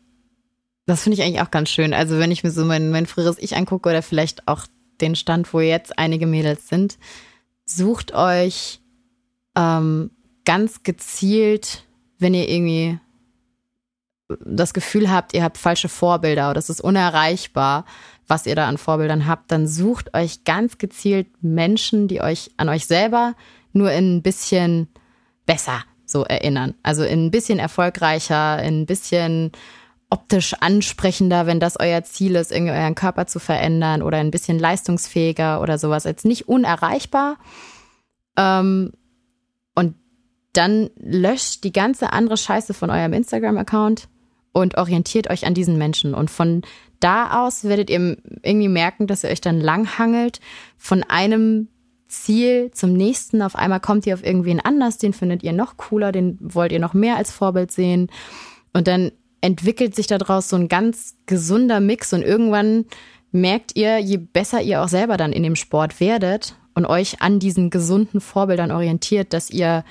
das finde ich eigentlich auch ganz schön. Also wenn ich mir so mein, mein früheres Ich angucke oder vielleicht auch den Stand, wo jetzt einige Mädels sind, sucht euch ähm, ganz gezielt, wenn ihr irgendwie das Gefühl habt, ihr habt falsche Vorbilder oder es ist unerreichbar, was ihr da an Vorbildern habt, dann sucht euch ganz gezielt Menschen, die euch an euch selber nur in ein bisschen besser so erinnern. Also in ein bisschen erfolgreicher, in ein bisschen optisch ansprechender, wenn das euer Ziel ist, irgendwie euren Körper zu verändern oder ein bisschen leistungsfähiger oder sowas. Jetzt nicht unerreichbar. Ähm, und dann löscht die ganze andere Scheiße von eurem Instagram-Account und orientiert euch an diesen Menschen. Und von da aus werdet ihr irgendwie merken, dass ihr euch dann langhangelt von einem Ziel zum nächsten. Auf einmal kommt ihr auf irgendwen anders, den findet ihr noch cooler, den wollt ihr noch mehr als Vorbild sehen. Und dann entwickelt sich daraus so ein ganz gesunder Mix und irgendwann merkt ihr, je besser ihr auch selber dann in dem Sport werdet und euch an diesen gesunden Vorbildern orientiert, dass ihr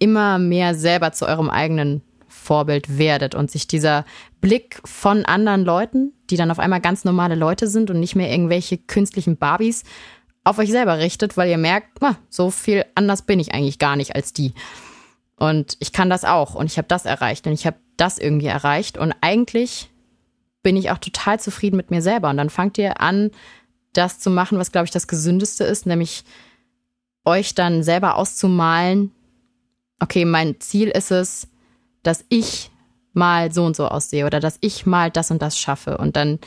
immer mehr selber zu eurem eigenen Vorbild werdet und sich dieser Blick von anderen Leuten, die dann auf einmal ganz normale Leute sind und nicht mehr irgendwelche künstlichen Barbies, auf euch selber richtet, weil ihr merkt, ah, so viel anders bin ich eigentlich gar nicht als die. Und ich kann das auch und ich habe das erreicht und ich habe das irgendwie erreicht und eigentlich bin ich auch total zufrieden mit mir selber. Und dann fangt ihr an, das zu machen, was, glaube ich, das Gesündeste ist, nämlich euch dann selber auszumalen, okay, mein Ziel ist es, dass ich mal so und so aussehe oder dass ich mal das und das schaffe und dann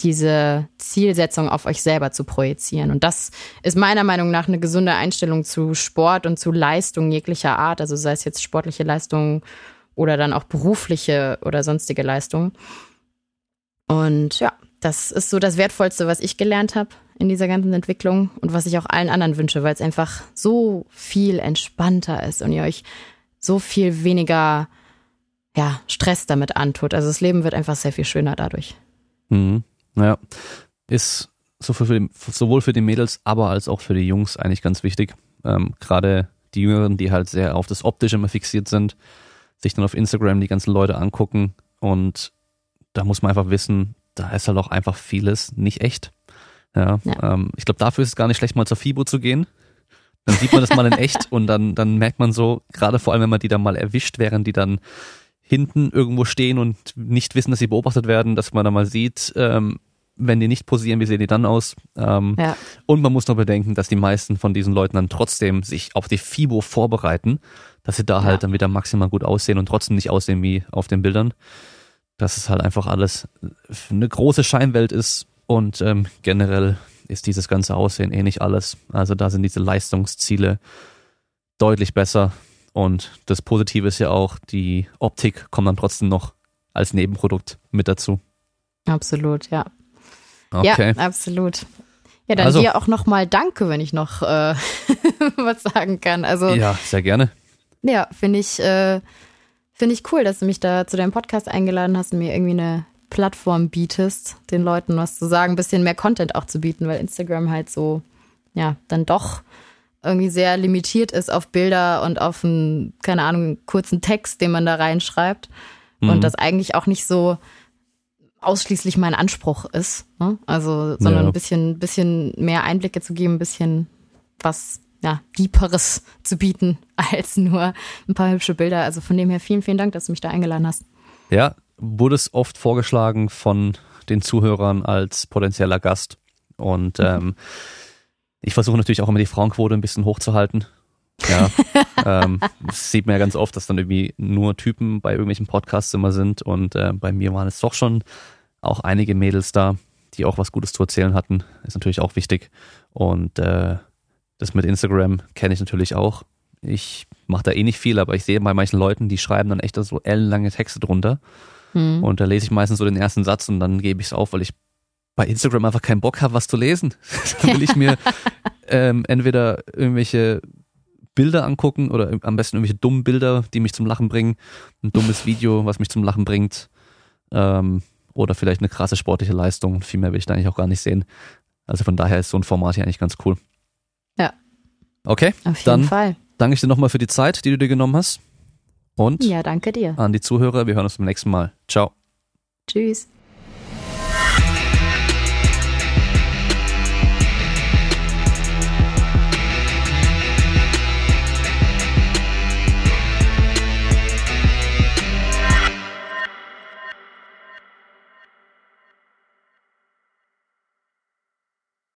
diese Zielsetzung auf euch selber zu projizieren. Und das ist meiner Meinung nach eine gesunde Einstellung zu Sport und zu Leistung jeglicher Art, also sei es jetzt sportliche Leistung oder dann auch berufliche oder sonstige Leistung. Und ja, das ist so das Wertvollste, was ich gelernt habe in dieser ganzen Entwicklung und was ich auch allen anderen wünsche, weil es einfach so viel entspannter ist und ihr euch so viel weniger ja, Stress damit antut. Also das Leben wird einfach sehr viel schöner dadurch. Mhm. Ja, ist sowohl für die Mädels, aber als auch für die Jungs eigentlich ganz wichtig. Ähm, Gerade die Jüngeren, die halt sehr auf das Optische immer fixiert sind, sich dann auf Instagram die ganzen Leute angucken und da muss man einfach wissen, da ist halt auch einfach vieles nicht echt. Ja, ja. Ähm, ich glaube, dafür ist es gar nicht schlecht, mal zur FIBO zu gehen. Dann sieht man das mal in echt und dann, dann merkt man so, gerade vor allem, wenn man die dann mal erwischt, während die dann hinten irgendwo stehen und nicht wissen, dass sie beobachtet werden, dass man dann mal sieht, ähm, wenn die nicht posieren, wie sehen die dann aus? Ähm, ja. Und man muss noch bedenken, dass die meisten von diesen Leuten dann trotzdem sich auf die FIBO vorbereiten, dass sie da ja. halt dann wieder maximal gut aussehen und trotzdem nicht aussehen wie auf den Bildern. Dass es halt einfach alles eine große Scheinwelt ist und ähm, generell ist dieses ganze Aussehen eh nicht alles. Also da sind diese Leistungsziele deutlich besser. Und das Positive ist ja auch, die Optik kommt dann trotzdem noch als Nebenprodukt mit dazu. Absolut, ja. Okay. Ja, absolut. Ja, dann also, dir auch nochmal Danke, wenn ich noch äh, was sagen kann. Also, ja, sehr gerne. Ja, finde ich, äh, finde ich cool, dass du mich da zu deinem Podcast eingeladen hast und mir irgendwie eine Plattform bietest, den Leuten was zu sagen, ein bisschen mehr Content auch zu bieten, weil Instagram halt so, ja, dann doch irgendwie sehr limitiert ist auf Bilder und auf einen, keine Ahnung, kurzen Text, den man da reinschreibt. Mhm. Und das eigentlich auch nicht so ausschließlich mein Anspruch ist. Ne? Also, sondern ja. ein bisschen, bisschen mehr Einblicke zu geben, ein bisschen was ja, Deeperes zu bieten als nur ein paar hübsche Bilder. Also von dem her vielen, vielen Dank, dass du mich da eingeladen hast. Ja, wurde es oft vorgeschlagen von den Zuhörern als potenzieller Gast. Und mhm. ähm, ich versuche natürlich auch immer die Frauenquote ein bisschen hochzuhalten. Ja, ähm, das sieht man ja ganz oft, dass dann irgendwie nur Typen bei irgendwelchen Podcasts immer sind. Und äh, bei mir waren es doch schon auch einige Mädels da, die auch was Gutes zu erzählen hatten. Ist natürlich auch wichtig. Und äh, das mit Instagram kenne ich natürlich auch. Ich mache da eh nicht viel, aber ich sehe bei manchen Leuten, die schreiben dann echt so ellenlange Texte drunter. Hm. Und da lese ich meistens so den ersten Satz und dann gebe ich es auf, weil ich bei Instagram einfach keinen Bock habe, was zu lesen. da will ich mir ähm, entweder irgendwelche Bilder angucken oder am besten irgendwelche dummen Bilder, die mich zum Lachen bringen. Ein dummes Video, was mich zum Lachen bringt. Ähm, oder vielleicht eine krasse sportliche Leistung. Viel mehr will ich da eigentlich auch gar nicht sehen. Also von daher ist so ein Format hier eigentlich ganz cool. Ja. Okay, Auf jeden dann Fall. danke ich dir nochmal für die Zeit, die du dir genommen hast. Und ja, danke dir. An die Zuhörer, wir hören uns beim nächsten Mal. Ciao. Tschüss.